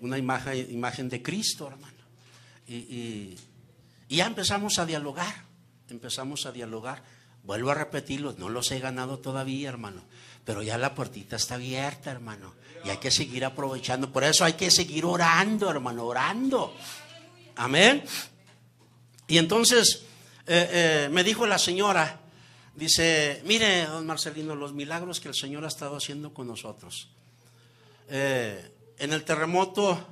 una imagen, imagen de Cristo, hermano. Y, y, ya empezamos a dialogar, empezamos a dialogar. Vuelvo a repetirlo, no los he ganado todavía, hermano, pero ya la puertita está abierta, hermano, y hay que seguir aprovechando. Por eso hay que seguir orando, hermano, orando. Amén. Y entonces eh, eh, me dijo la señora, dice, mire, don Marcelino, los milagros que el Señor ha estado haciendo con nosotros. Eh, en el terremoto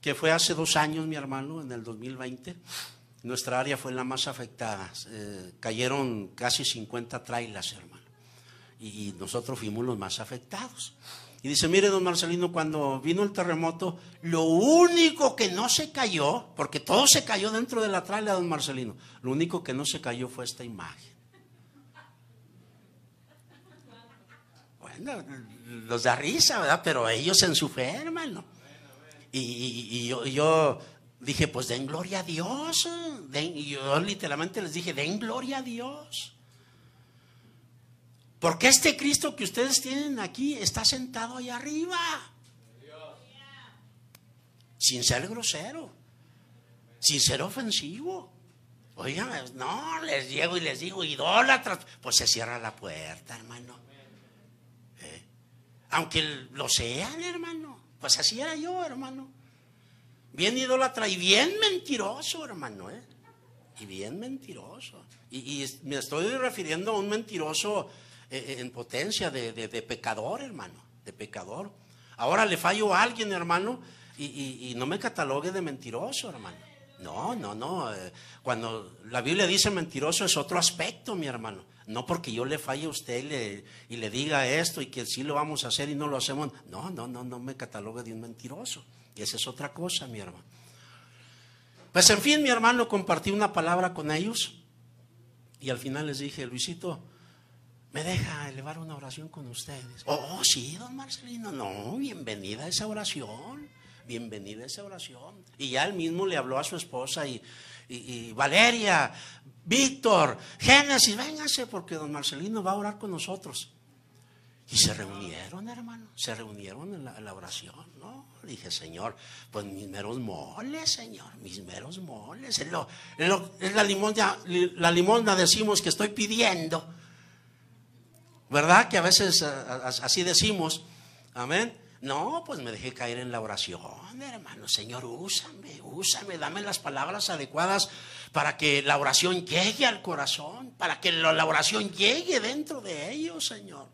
que fue hace dos años, mi hermano, en el 2020, nuestra área fue la más afectada. cayeron casi 50 trailas, hermano. Y nosotros fuimos los más afectados. Y dice, mire, don Marcelino, cuando vino el terremoto, lo único que no se cayó, porque todo se cayó dentro de la traila, don Marcelino, lo único que no se cayó fue esta imagen. Bueno, los da risa, ¿verdad? Pero ellos en su fe. Y, yo, dije, pues den gloria a Dios. y yo literalmente les dije, den gloria a Dios. Porque este Cristo que ustedes tienen aquí está sentado ahí arriba. Sin ser grosero. Sin ser ofensivo. Oigan, no, les llego y les digo, idólatras. Pues se cierra la puerta, hermano. ¿Eh? Aunque lo sean, hermano. Pues así era yo, hermano. Bien idólatra y bien mentiroso, hermano. ¿eh? Y bien mentiroso. y me estoy refiriendo a un mentiroso en potencia de, pecador, hermano, de pecador. Ahora le fallo a alguien, hermano, y, no me catalogue de mentiroso, hermano. No, no, no. Eh, cuando la Biblia dice mentiroso es otro aspecto, mi hermano. No porque yo le falle a usted y le, y le diga esto y que sí lo vamos a hacer y no lo hacemos. No, no, no, no me catalogue de un mentiroso. Y esa es otra cosa, mi hermano. Pues en fin, mi hermano, compartí una palabra con ellos y al final les dije, Luisito, ¿Me deja elevar una oración con ustedes? Oh, sí, don Marcelino. No, bienvenida a esa oración. Bienvenida a esa oración. Y ya él mismo le habló a su esposa y, y, Valeria, Víctor, Génesis, vénganse porque don Marcelino va a orar con nosotros. Y se reunieron, hermano, se reunieron en la, oración, ¿no? Dije, Señor, pues mis meros moles, Señor, mis meros moles. Es, lo, es, la, limosna, la limosna decimos que estoy pidiendo ¿Verdad? Que a veces así decimos. Amén. No, pues me dejé caer en la oración, hermano. Señor, úsame, úsame, dame las palabras adecuadas para que la oración llegue al corazón, para que la oración llegue dentro de ellos, Señor.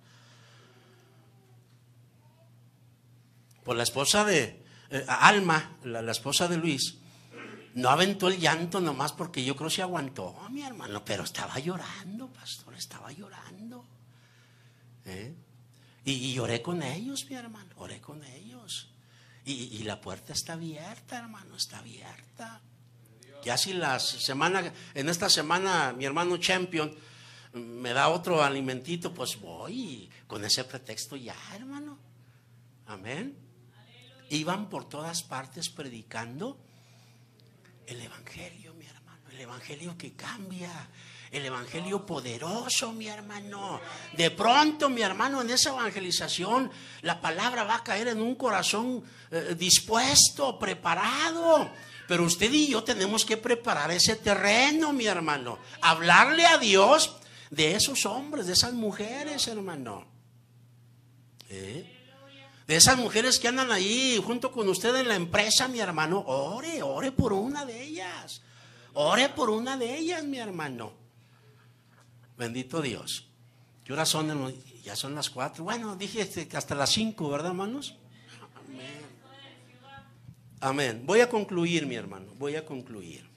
Pues la esposa de eh, Alma, la, la, esposa de Luis, no aventó el llanto nomás porque yo creo que se aguantó, mi hermano, pero estaba llorando, pastor, estaba llorando. ¿Eh? Y, oré con ellos, mi hermano, oré con ellos. Y, la puerta está abierta, hermano, está abierta. Ya si la semana, en esta semana mi hermano Champion me da otro alimentito, pues voy con ese pretexto ya, hermano. Amén. Iban por todas partes predicando el Evangelio, mi hermano, el Evangelio que cambia, el evangelio poderoso, mi hermano. De pronto, mi hermano, en esa evangelización, la palabra va a caer en un corazón eh, dispuesto, preparado. Pero usted y yo tenemos que preparar ese terreno, mi hermano. Hablarle a Dios de esos hombres, de esas mujeres, hermano. ¿Eh? De esas mujeres que andan ahí junto con usted en la empresa, mi hermano. Ore, ore por una de ellas. Ore por una de ellas, mi hermano. Bendito Dios. ¿Qué horas son? Ya son las cuatro. Bueno, dije este, hasta las cinco, ¿verdad, hermanos? Amén. Amén. Voy a concluir, mi hermano. Voy a concluir.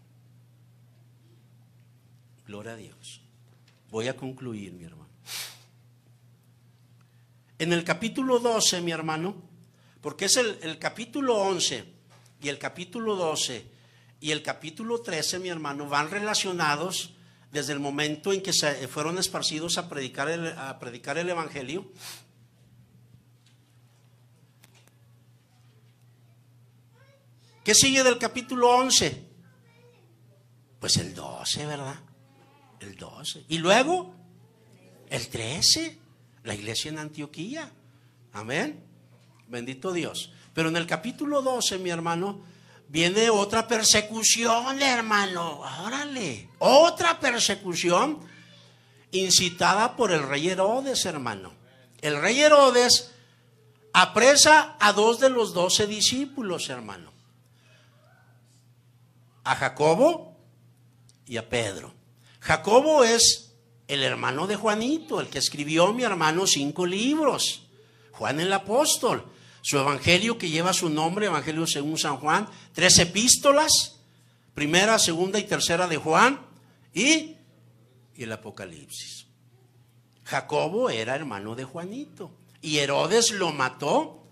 Gloria a Dios. Voy a concluir, mi hermano. En el capítulo 12, mi hermano, porque es el, el capítulo 11 y el capítulo 12 y el capítulo 13, mi hermano, van relacionados desde el momento en que se fueron esparcidos a predicar el, a predicar el Evangelio. ¿Qué sigue del capítulo 11? Pues el 12, ¿verdad? El 12. Y luego, el 13, la iglesia en Antioquía. Amén. Bendito Dios. Pero en el capítulo 12, mi hermano, viene otra persecución, hermano. Órale, otra persecución incitada por el rey Herodes, hermano. El rey Herodes apresa a dos de los doce discípulos, hermano. A Jacobo y a Pedro. Jacobo es el hermano de Juanito, el que escribió mi hermano cinco libros. Juan el apóstol su evangelio que lleva su nombre, Evangelio según San Juan, tres epístolas, primera, segunda y tercera de Juan y, y el Apocalipsis. Jacobo era hermano de Juanito y Herodes lo mató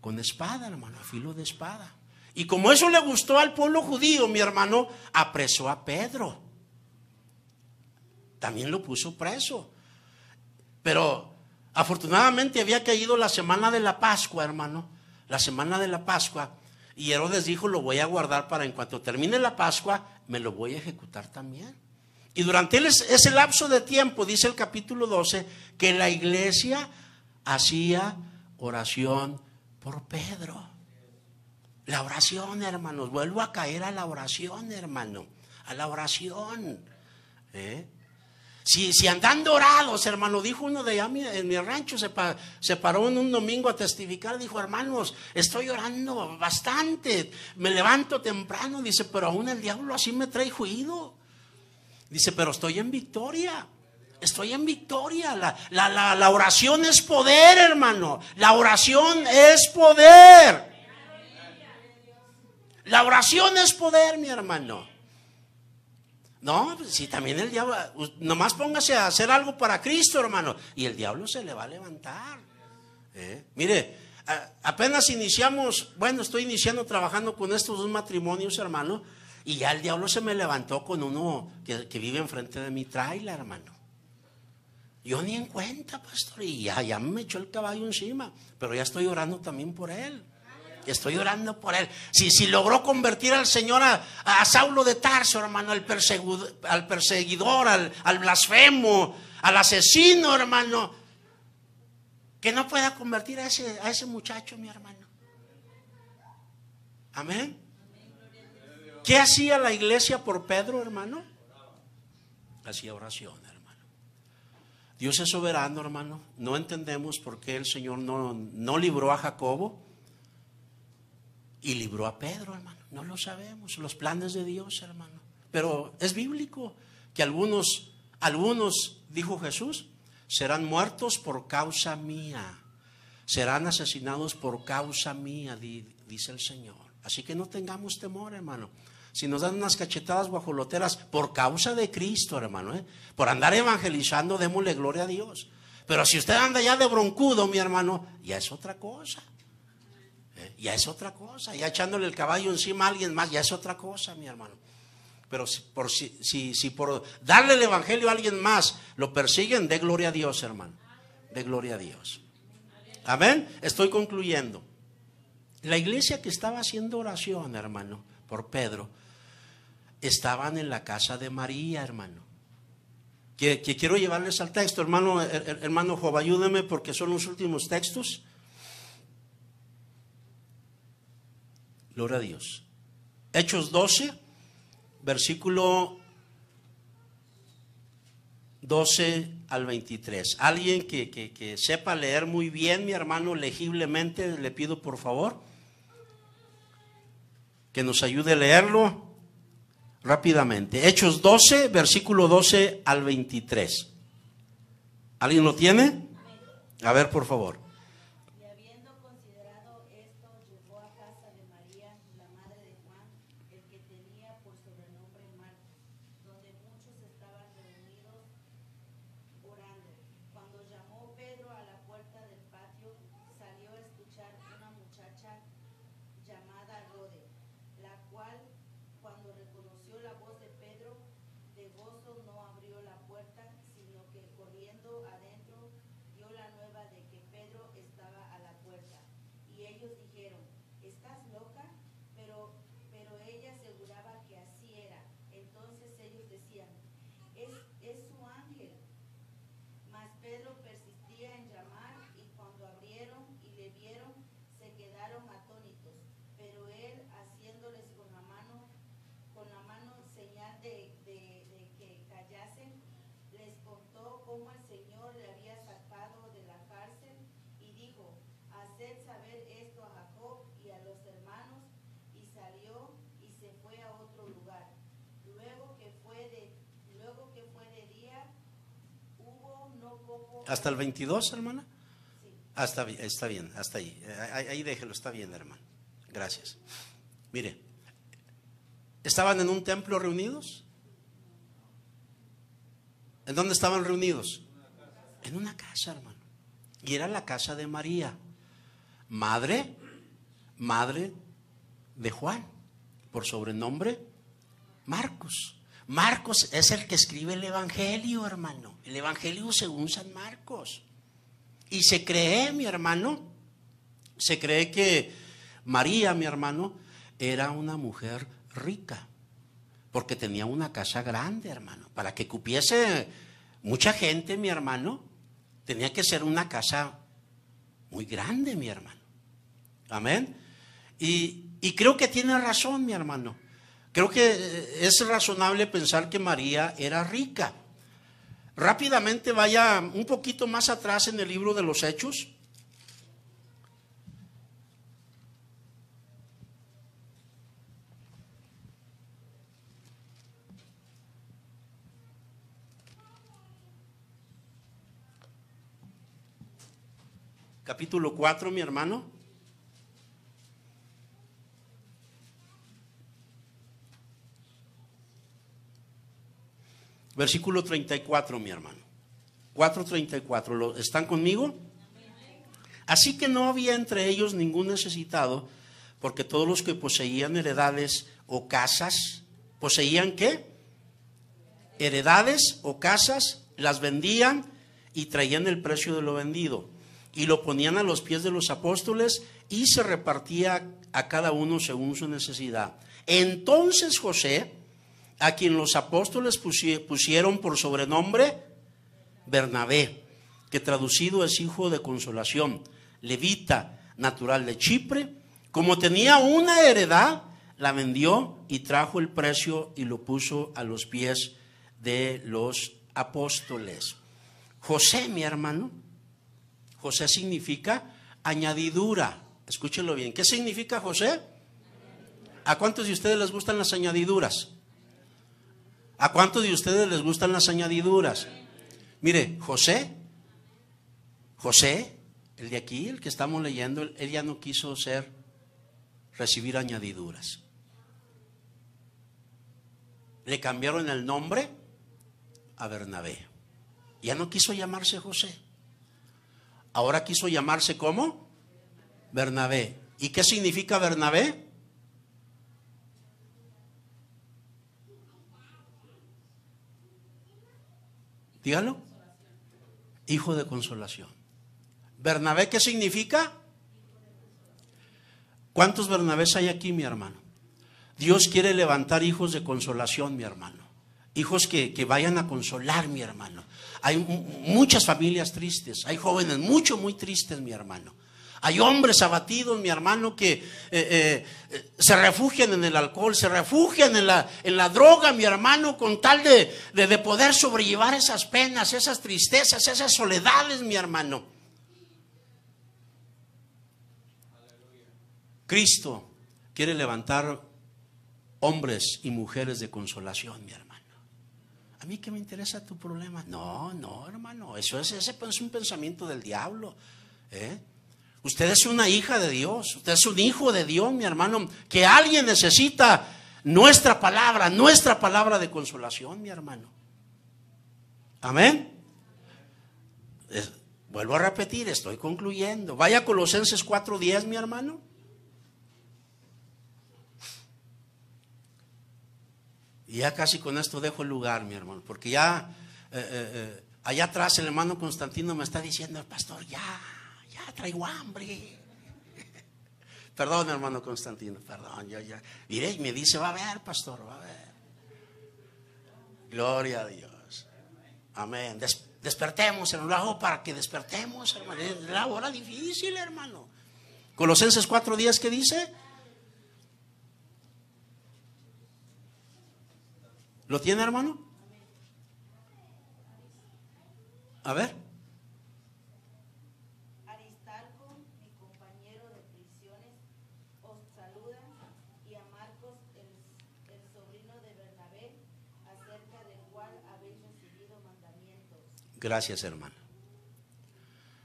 con espada, hermano, a filo de espada. Y como eso le gustó al pueblo judío, mi hermano apresó a Pedro. También lo puso preso. Pero Afortunadamente había caído la semana de la Pascua, hermano, la semana de la Pascua. Y Herodes dijo, lo voy a guardar para en cuanto termine la Pascua, me lo voy a ejecutar también. Y durante ese lapso de tiempo, dice el capítulo 12, que la iglesia hacía oración por Pedro. La oración, hermanos, vuelvo a caer a la oración, hermano, a la oración. ¿eh? Si, si andan dorados, hermano, dijo uno de allá en mi rancho, se, se, paró en un domingo a testificar, dijo, hermanos, estoy orando bastante, me levanto temprano, dice, pero aún el diablo así me trae juido. Dice, pero estoy en victoria. Estoy en victoria. La, la, la oración es poder, hermano. La oración es poder. La oración es poder, mi hermano. No, pues, si también el diablo, nomás póngase a hacer algo para Cristo, hermano, y el diablo se le va a levantar. ¿eh? Mire, apenas iniciamos, bueno, estoy iniciando trabajando con estos dos matrimonios, hermano, y ya el diablo se me levantó con uno que, vive enfrente de mi trailer, hermano. Yo ni en cuenta, pastor, y ya, ya me echó el caballo encima, pero ya estoy orando también por él. Estoy orando por él. Si, si logró convertir al Señor a, Saulo de Tarso, hermano, al, perseguidor, al, perseguidor al, blasfemo, al asesino, hermano, que no pueda convertir a ese, a ese muchacho, mi hermano. Amén. ¿Qué hacía la iglesia por Pedro, hermano? Hacía oración, hermano. Dios es soberano, hermano. No entendemos por qué el Señor no, no libró a Jacobo y libró a Pedro, hermano. No lo sabemos, los planes de Dios, hermano. Pero es bíblico que algunos, algunos, dijo Jesús, serán muertos por causa mía. Serán asesinados por causa mía, dice el Señor. Así que no tengamos temor, hermano. Si nos dan unas cachetadas guajoloteras por causa de Cristo, hermano, ¿eh? por andar evangelizando, démosle gloria a Dios. Pero si usted anda ya de broncudo, mi hermano, ya es otra cosa. Ya es otra cosa. Ya echándole el caballo encima a alguien más, ya es otra cosa, mi hermano. Pero si por, si, si, por darle el evangelio a alguien más lo persiguen, de gloria a Dios, hermano. De gloria a Dios. Amén. Estoy concluyendo. La iglesia que estaba haciendo oración, hermano, por Pedro, estaban en la casa de María, hermano. Que, que quiero llevarles al texto, hermano, hermano Job, ayúdeme porque son los últimos textos. Gloria a Dios. Hechos 12, versículo 12 al 23. Alguien que, que, sepa leer muy bien, mi hermano, legiblemente, le pido por favor que nos ayude a leerlo rápidamente. Hechos 12, versículo 12 al 23. ¿Alguien lo tiene? A ver, por favor. ¿Hasta el 22, hermana? Hasta, está bien, hasta ahí. ahí. Ahí déjelo, está bien, hermano. Gracias. Mire, ¿estaban en un templo reunidos? ¿En dónde estaban reunidos? En una casa, hermano. Y era la casa de María, madre, madre de Juan, por sobrenombre Marcos. Marcos es el que escribe el Evangelio, hermano. El Evangelio según San Marcos. Y se cree, mi hermano, se cree que María, mi hermano, era una mujer rica, porque tenía una casa grande, hermano. Para que cupiese mucha gente, mi hermano, tenía que ser una casa muy grande, mi hermano. Amén. Y, y creo que tiene razón, mi hermano. Creo que eh, es razonable pensar que María era rica. Rápidamente vaya un poquito más atrás en el libro de los Hechos. Capítulo 4, mi hermano. Versículo 34, mi hermano. 4.34. ¿Están conmigo? Así que no había entre ellos ningún necesitado, porque todos los que poseían heredades o casas, ¿poseían qué? Heredades o casas, las vendían y traían el precio de lo vendido y lo ponían a los pies de los apóstoles y se repartía a cada uno según su necesidad. Entonces José, a quien los apóstoles pusieron por sobrenombre Bernabé, que traducido es hijo de consolación, levita, natural de Chipre, como tenía una heredad, la vendió y trajo el precio y lo puso a los pies de los apóstoles. José, mi hermano, José significa añadidura. Escúchenlo bien. ¿Qué significa José? ¿A cuántos de ustedes les gustan las añadiduras? ¿A cuántos de ustedes les gustan las añadiduras? Mire, José, José, el de aquí, el que estamos leyendo, él ya no quiso ser, recibir añadiduras. Le cambiaron el nombre a Bernabé. Ya no quiso llamarse José. Ahora quiso llamarse como Bernabé. ¿Y qué significa Bernabé? Dígalo. Hijo de consolación. ¿Bernabé qué significa? ¿Cuántos Bernabés hay aquí, mi hermano? Dios quiere levantar hijos de consolación, mi hermano. Hijos que, que vayan a consolar, mi hermano. Hay muchas familias tristes, hay jóvenes mucho, muy tristes, mi hermano. Hay hombres abatidos, mi hermano, que eh, eh, se refugian en el alcohol, se refugian en la, en la droga, mi hermano, con tal de, de poder sobrellevar esas penas, esas tristezas, esas soledades, mi hermano. Cristo quiere levantar hombres y mujeres de consolación, mi hermano. ¿A mí qué me interesa tu problema? No, no, hermano. Eso es, ese es un pensamiento del diablo. ¿eh? Usted es una hija de Dios. Usted es un hijo de Dios, mi hermano. Que alguien necesita nuestra palabra, nuestra palabra de consolación, mi hermano. Amén. vuelvo a repetir, estoy concluyendo. Vaya a Colosenses 4:10, mi hermano. Y ya casi con esto dejo el lugar, mi hermano, porque ya eh, eh, eh, allá atrás el hermano Constantino me está diciendo, pastor, ya, traigo hambre. [LAUGHS] perdón, hermano Constantino, perdón, ya, ya. Y me dice, va a ver, pastor, va a ver. Gloria a Dios. Amén. despertemos, hermano, lo hago para que despertemos, hermano. Es la hora difícil, hermano. Colosenses cuatro días, ¿qué dice? ¿Lo tiene, hermano? A ver. Aristarco, mi compañero de prisiones, os saluda y a Marcos, el, sobrino de Bernabé, acerca del cual habéis recibido mandamientos. Gracias, hermano.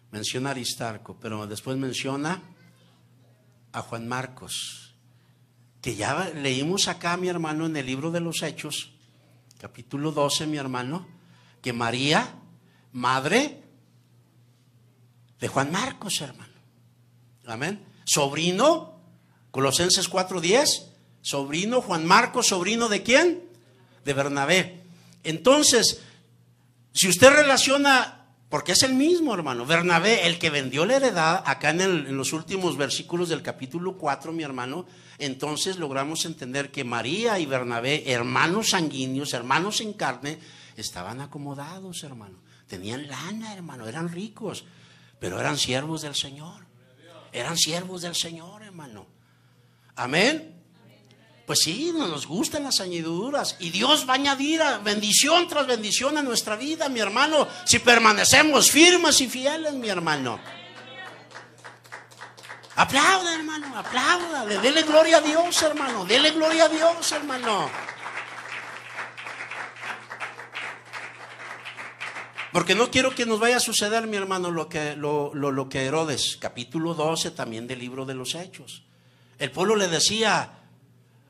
menciona Aristarco, pero después menciona a Juan Marcos, que ya leímos acá, mi hermano, en el libro de los Hechos, capítulo 12, mi hermano, que María, madre de Juan Marcos, hermano. Amén. Sobrino, Colosenses 4:10, sobrino Juan Marcos, sobrino de quién? De Bernabé. Entonces, si usted relaciona porque es el mismo, hermano. Bernabé, el que vendió la heredad, acá en, en, los últimos versículos del capítulo 4, mi hermano, entonces logramos entender que María y Bernabé, hermanos sanguíneos, hermanos en carne, estaban acomodados, hermano. Tenían lana, hermano, eran ricos, pero eran siervos del Señor. Eran siervos del Señor, hermano. Amén. Pues sí, nos gustan las añadiduras y Dios va a añadir bendición tras bendición a nuestra vida, mi hermano, si permanecemos firmes y fieles, mi hermano. Aplauda, hermano, aplauda, dele gloria a Dios, hermano, dele gloria a Dios, hermano. Porque no quiero que nos vaya a suceder, mi hermano, lo que, lo, lo, lo que Herodes, capítulo 12 también del libro de los Hechos. El pueblo le decía,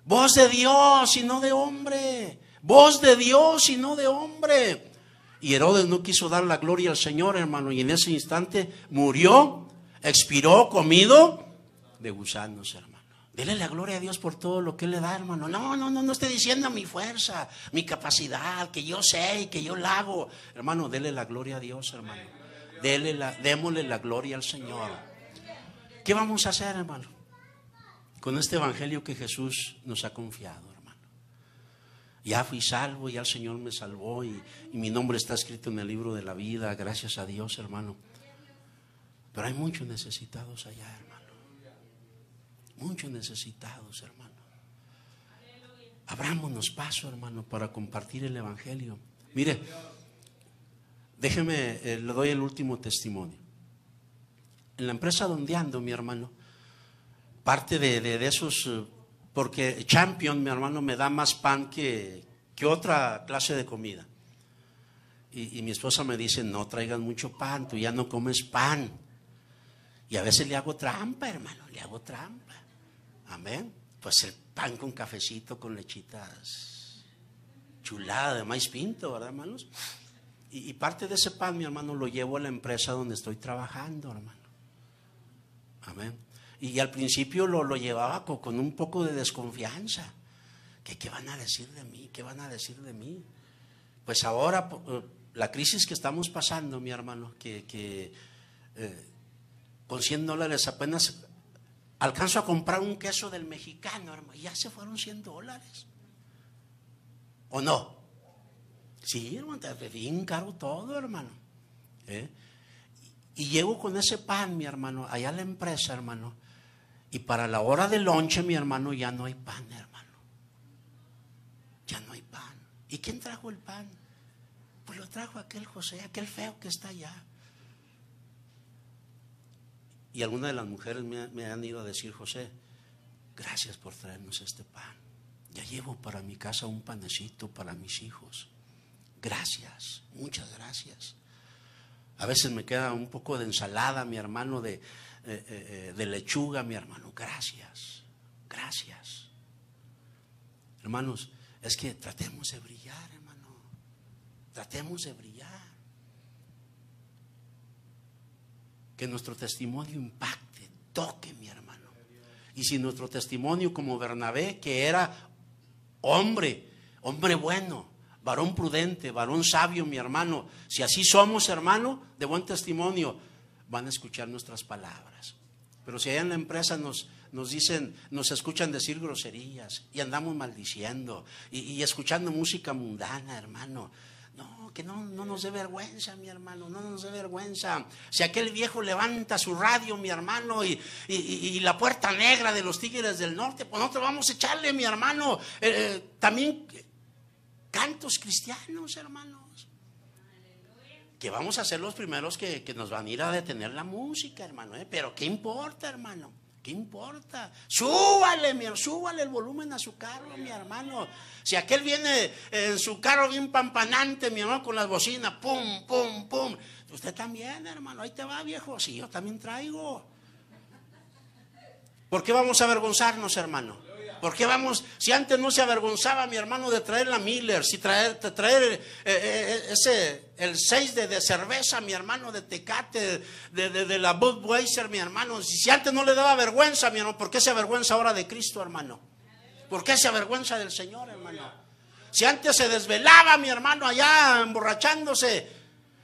Voz de Dios y no de hombre. Voz de Dios y no de hombre. Y Herodes no quiso dar la gloria al Señor, hermano. Y en ese instante murió, expiró, comido de gusanos, hermano. Dele la gloria a Dios por todo lo que Él le da, hermano. No, no, no, no estoy diciendo mi fuerza, mi capacidad, que yo sé y que yo la hago. Hermano, dele la gloria a Dios, hermano. Dele la, démosle la gloria al Señor. ¿Qué vamos a hacer, hermano? Con este evangelio que Jesús nos ha confiado, hermano. Ya fui salvo, ya el Señor me salvó y, mi nombre está escrito en el libro de la vida, gracias a Dios, hermano. Pero hay muchos necesitados allá, hermano. Muchos necesitados, hermano. Abrámonos paso, hermano, para compartir el evangelio. Mire, déjeme, eh, le doy el último testimonio. En la empresa donde ando, mi hermano, parte de, de, esos, porque Champion, mi hermano, me da más pan que, que otra clase de comida. Y, y, mi esposa me dice, no traigas mucho pan, tú ya no comes pan. Y a veces le hago trampa, hermano, le hago trampa. Amén. Pues el pan con cafecito, con lechitas, chulada de maíz pinto, ¿verdad, hermanos? Y, y parte de ese pan, mi hermano, lo llevo a la empresa donde estoy trabajando, hermano. Amén. Y al principio lo, lo llevaba con, con, un poco de desconfianza. ¿Qué, ¿Qué, van a decir de mí? ¿Qué van a decir de mí? Pues ahora, la crisis que estamos pasando, mi hermano, que, eh, con 100 dólares apenas alcanzo a comprar un queso del mexicano, hermano. Ya se fueron 100 dólares. ¿O no? Sí, hermano, bien caro todo, hermano. ¿Eh? Y llego con ese pan, mi hermano, allá a la empresa, hermano. Y para la hora del lonche, mi hermano, ya no hay pan, hermano. Ya no hay pan. ¿Y quién trajo el pan? Pues lo trajo aquel José, aquel feo que está allá. Y algunas de las mujeres me, me han ido a decir, José, gracias por traernos este pan. Ya llevo para mi casa un panecito para mis hijos. Gracias, muchas gracias. A veces me queda un poco de ensalada, mi hermano, de, eh, eh, de lechuga, mi hermano. Gracias, gracias. Hermanos, es que tratemos de brillar, hermano. Tratemos de brillar. Que nuestro testimonio impacte, toque, mi hermano. Y si nuestro testimonio como Bernabé, que era hombre, hombre bueno, varón prudente, varón sabio, mi hermano, si así somos, hermano, de buen testimonio, van a escuchar nuestras palabras. Pero si allá en la empresa nos, nos dicen, nos escuchan decir groserías y andamos maldiciendo y, escuchando música mundana, hermano, no, que no, no, nos dé vergüenza, mi hermano, no nos dé vergüenza. Si aquel viejo levanta su radio, mi hermano, y, y, la puerta negra de los tigres del norte, pues nosotros vamos a echarle, mi hermano, eh, también cantos cristianos, hermanos. Que vamos a ser los primeros que, que, nos van a ir a detener la música, hermano. ¿eh? Pero ¿qué importa, hermano? ¿Qué importa? Súbale, mi, súbale el volumen a su carro, mi hermano. Si aquel viene en su carro bien pampanante, mi hermano, con las bocinas, pum, pum, pum. Usted también, hermano, ahí te va, viejo. Sí, yo también traigo. ¿Por qué vamos a avergonzarnos, hermano? ¿Por qué vamos? Si antes no se avergonzaba mi hermano de traer la Miller, si traer, traer eh, eh, ese, el 6 de, cerveza, mi hermano, de Tecate, de, de, la Budweiser, mi hermano. Si, si, antes no le daba vergüenza, mi hermano, ¿por qué se avergüenza ahora de Cristo, hermano? ¿Por qué se avergüenza del Señor, hermano? Si antes se desvelaba mi hermano allá emborrachándose,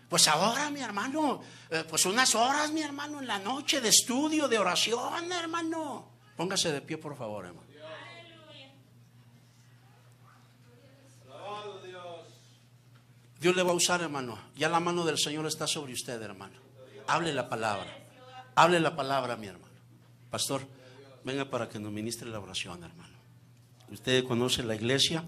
pues ahora, mi hermano, eh, pues unas horas, mi hermano, en la noche de estudio, de oración, hermano. Póngase de pie, por favor, hermano. Dios le va a usar, hermano. Ya la mano del Señor está sobre usted, hermano. Hable la palabra. Hable la palabra, mi hermano. Pastor, venga para que nos ministre la oración, hermano. Usted conoce la iglesia.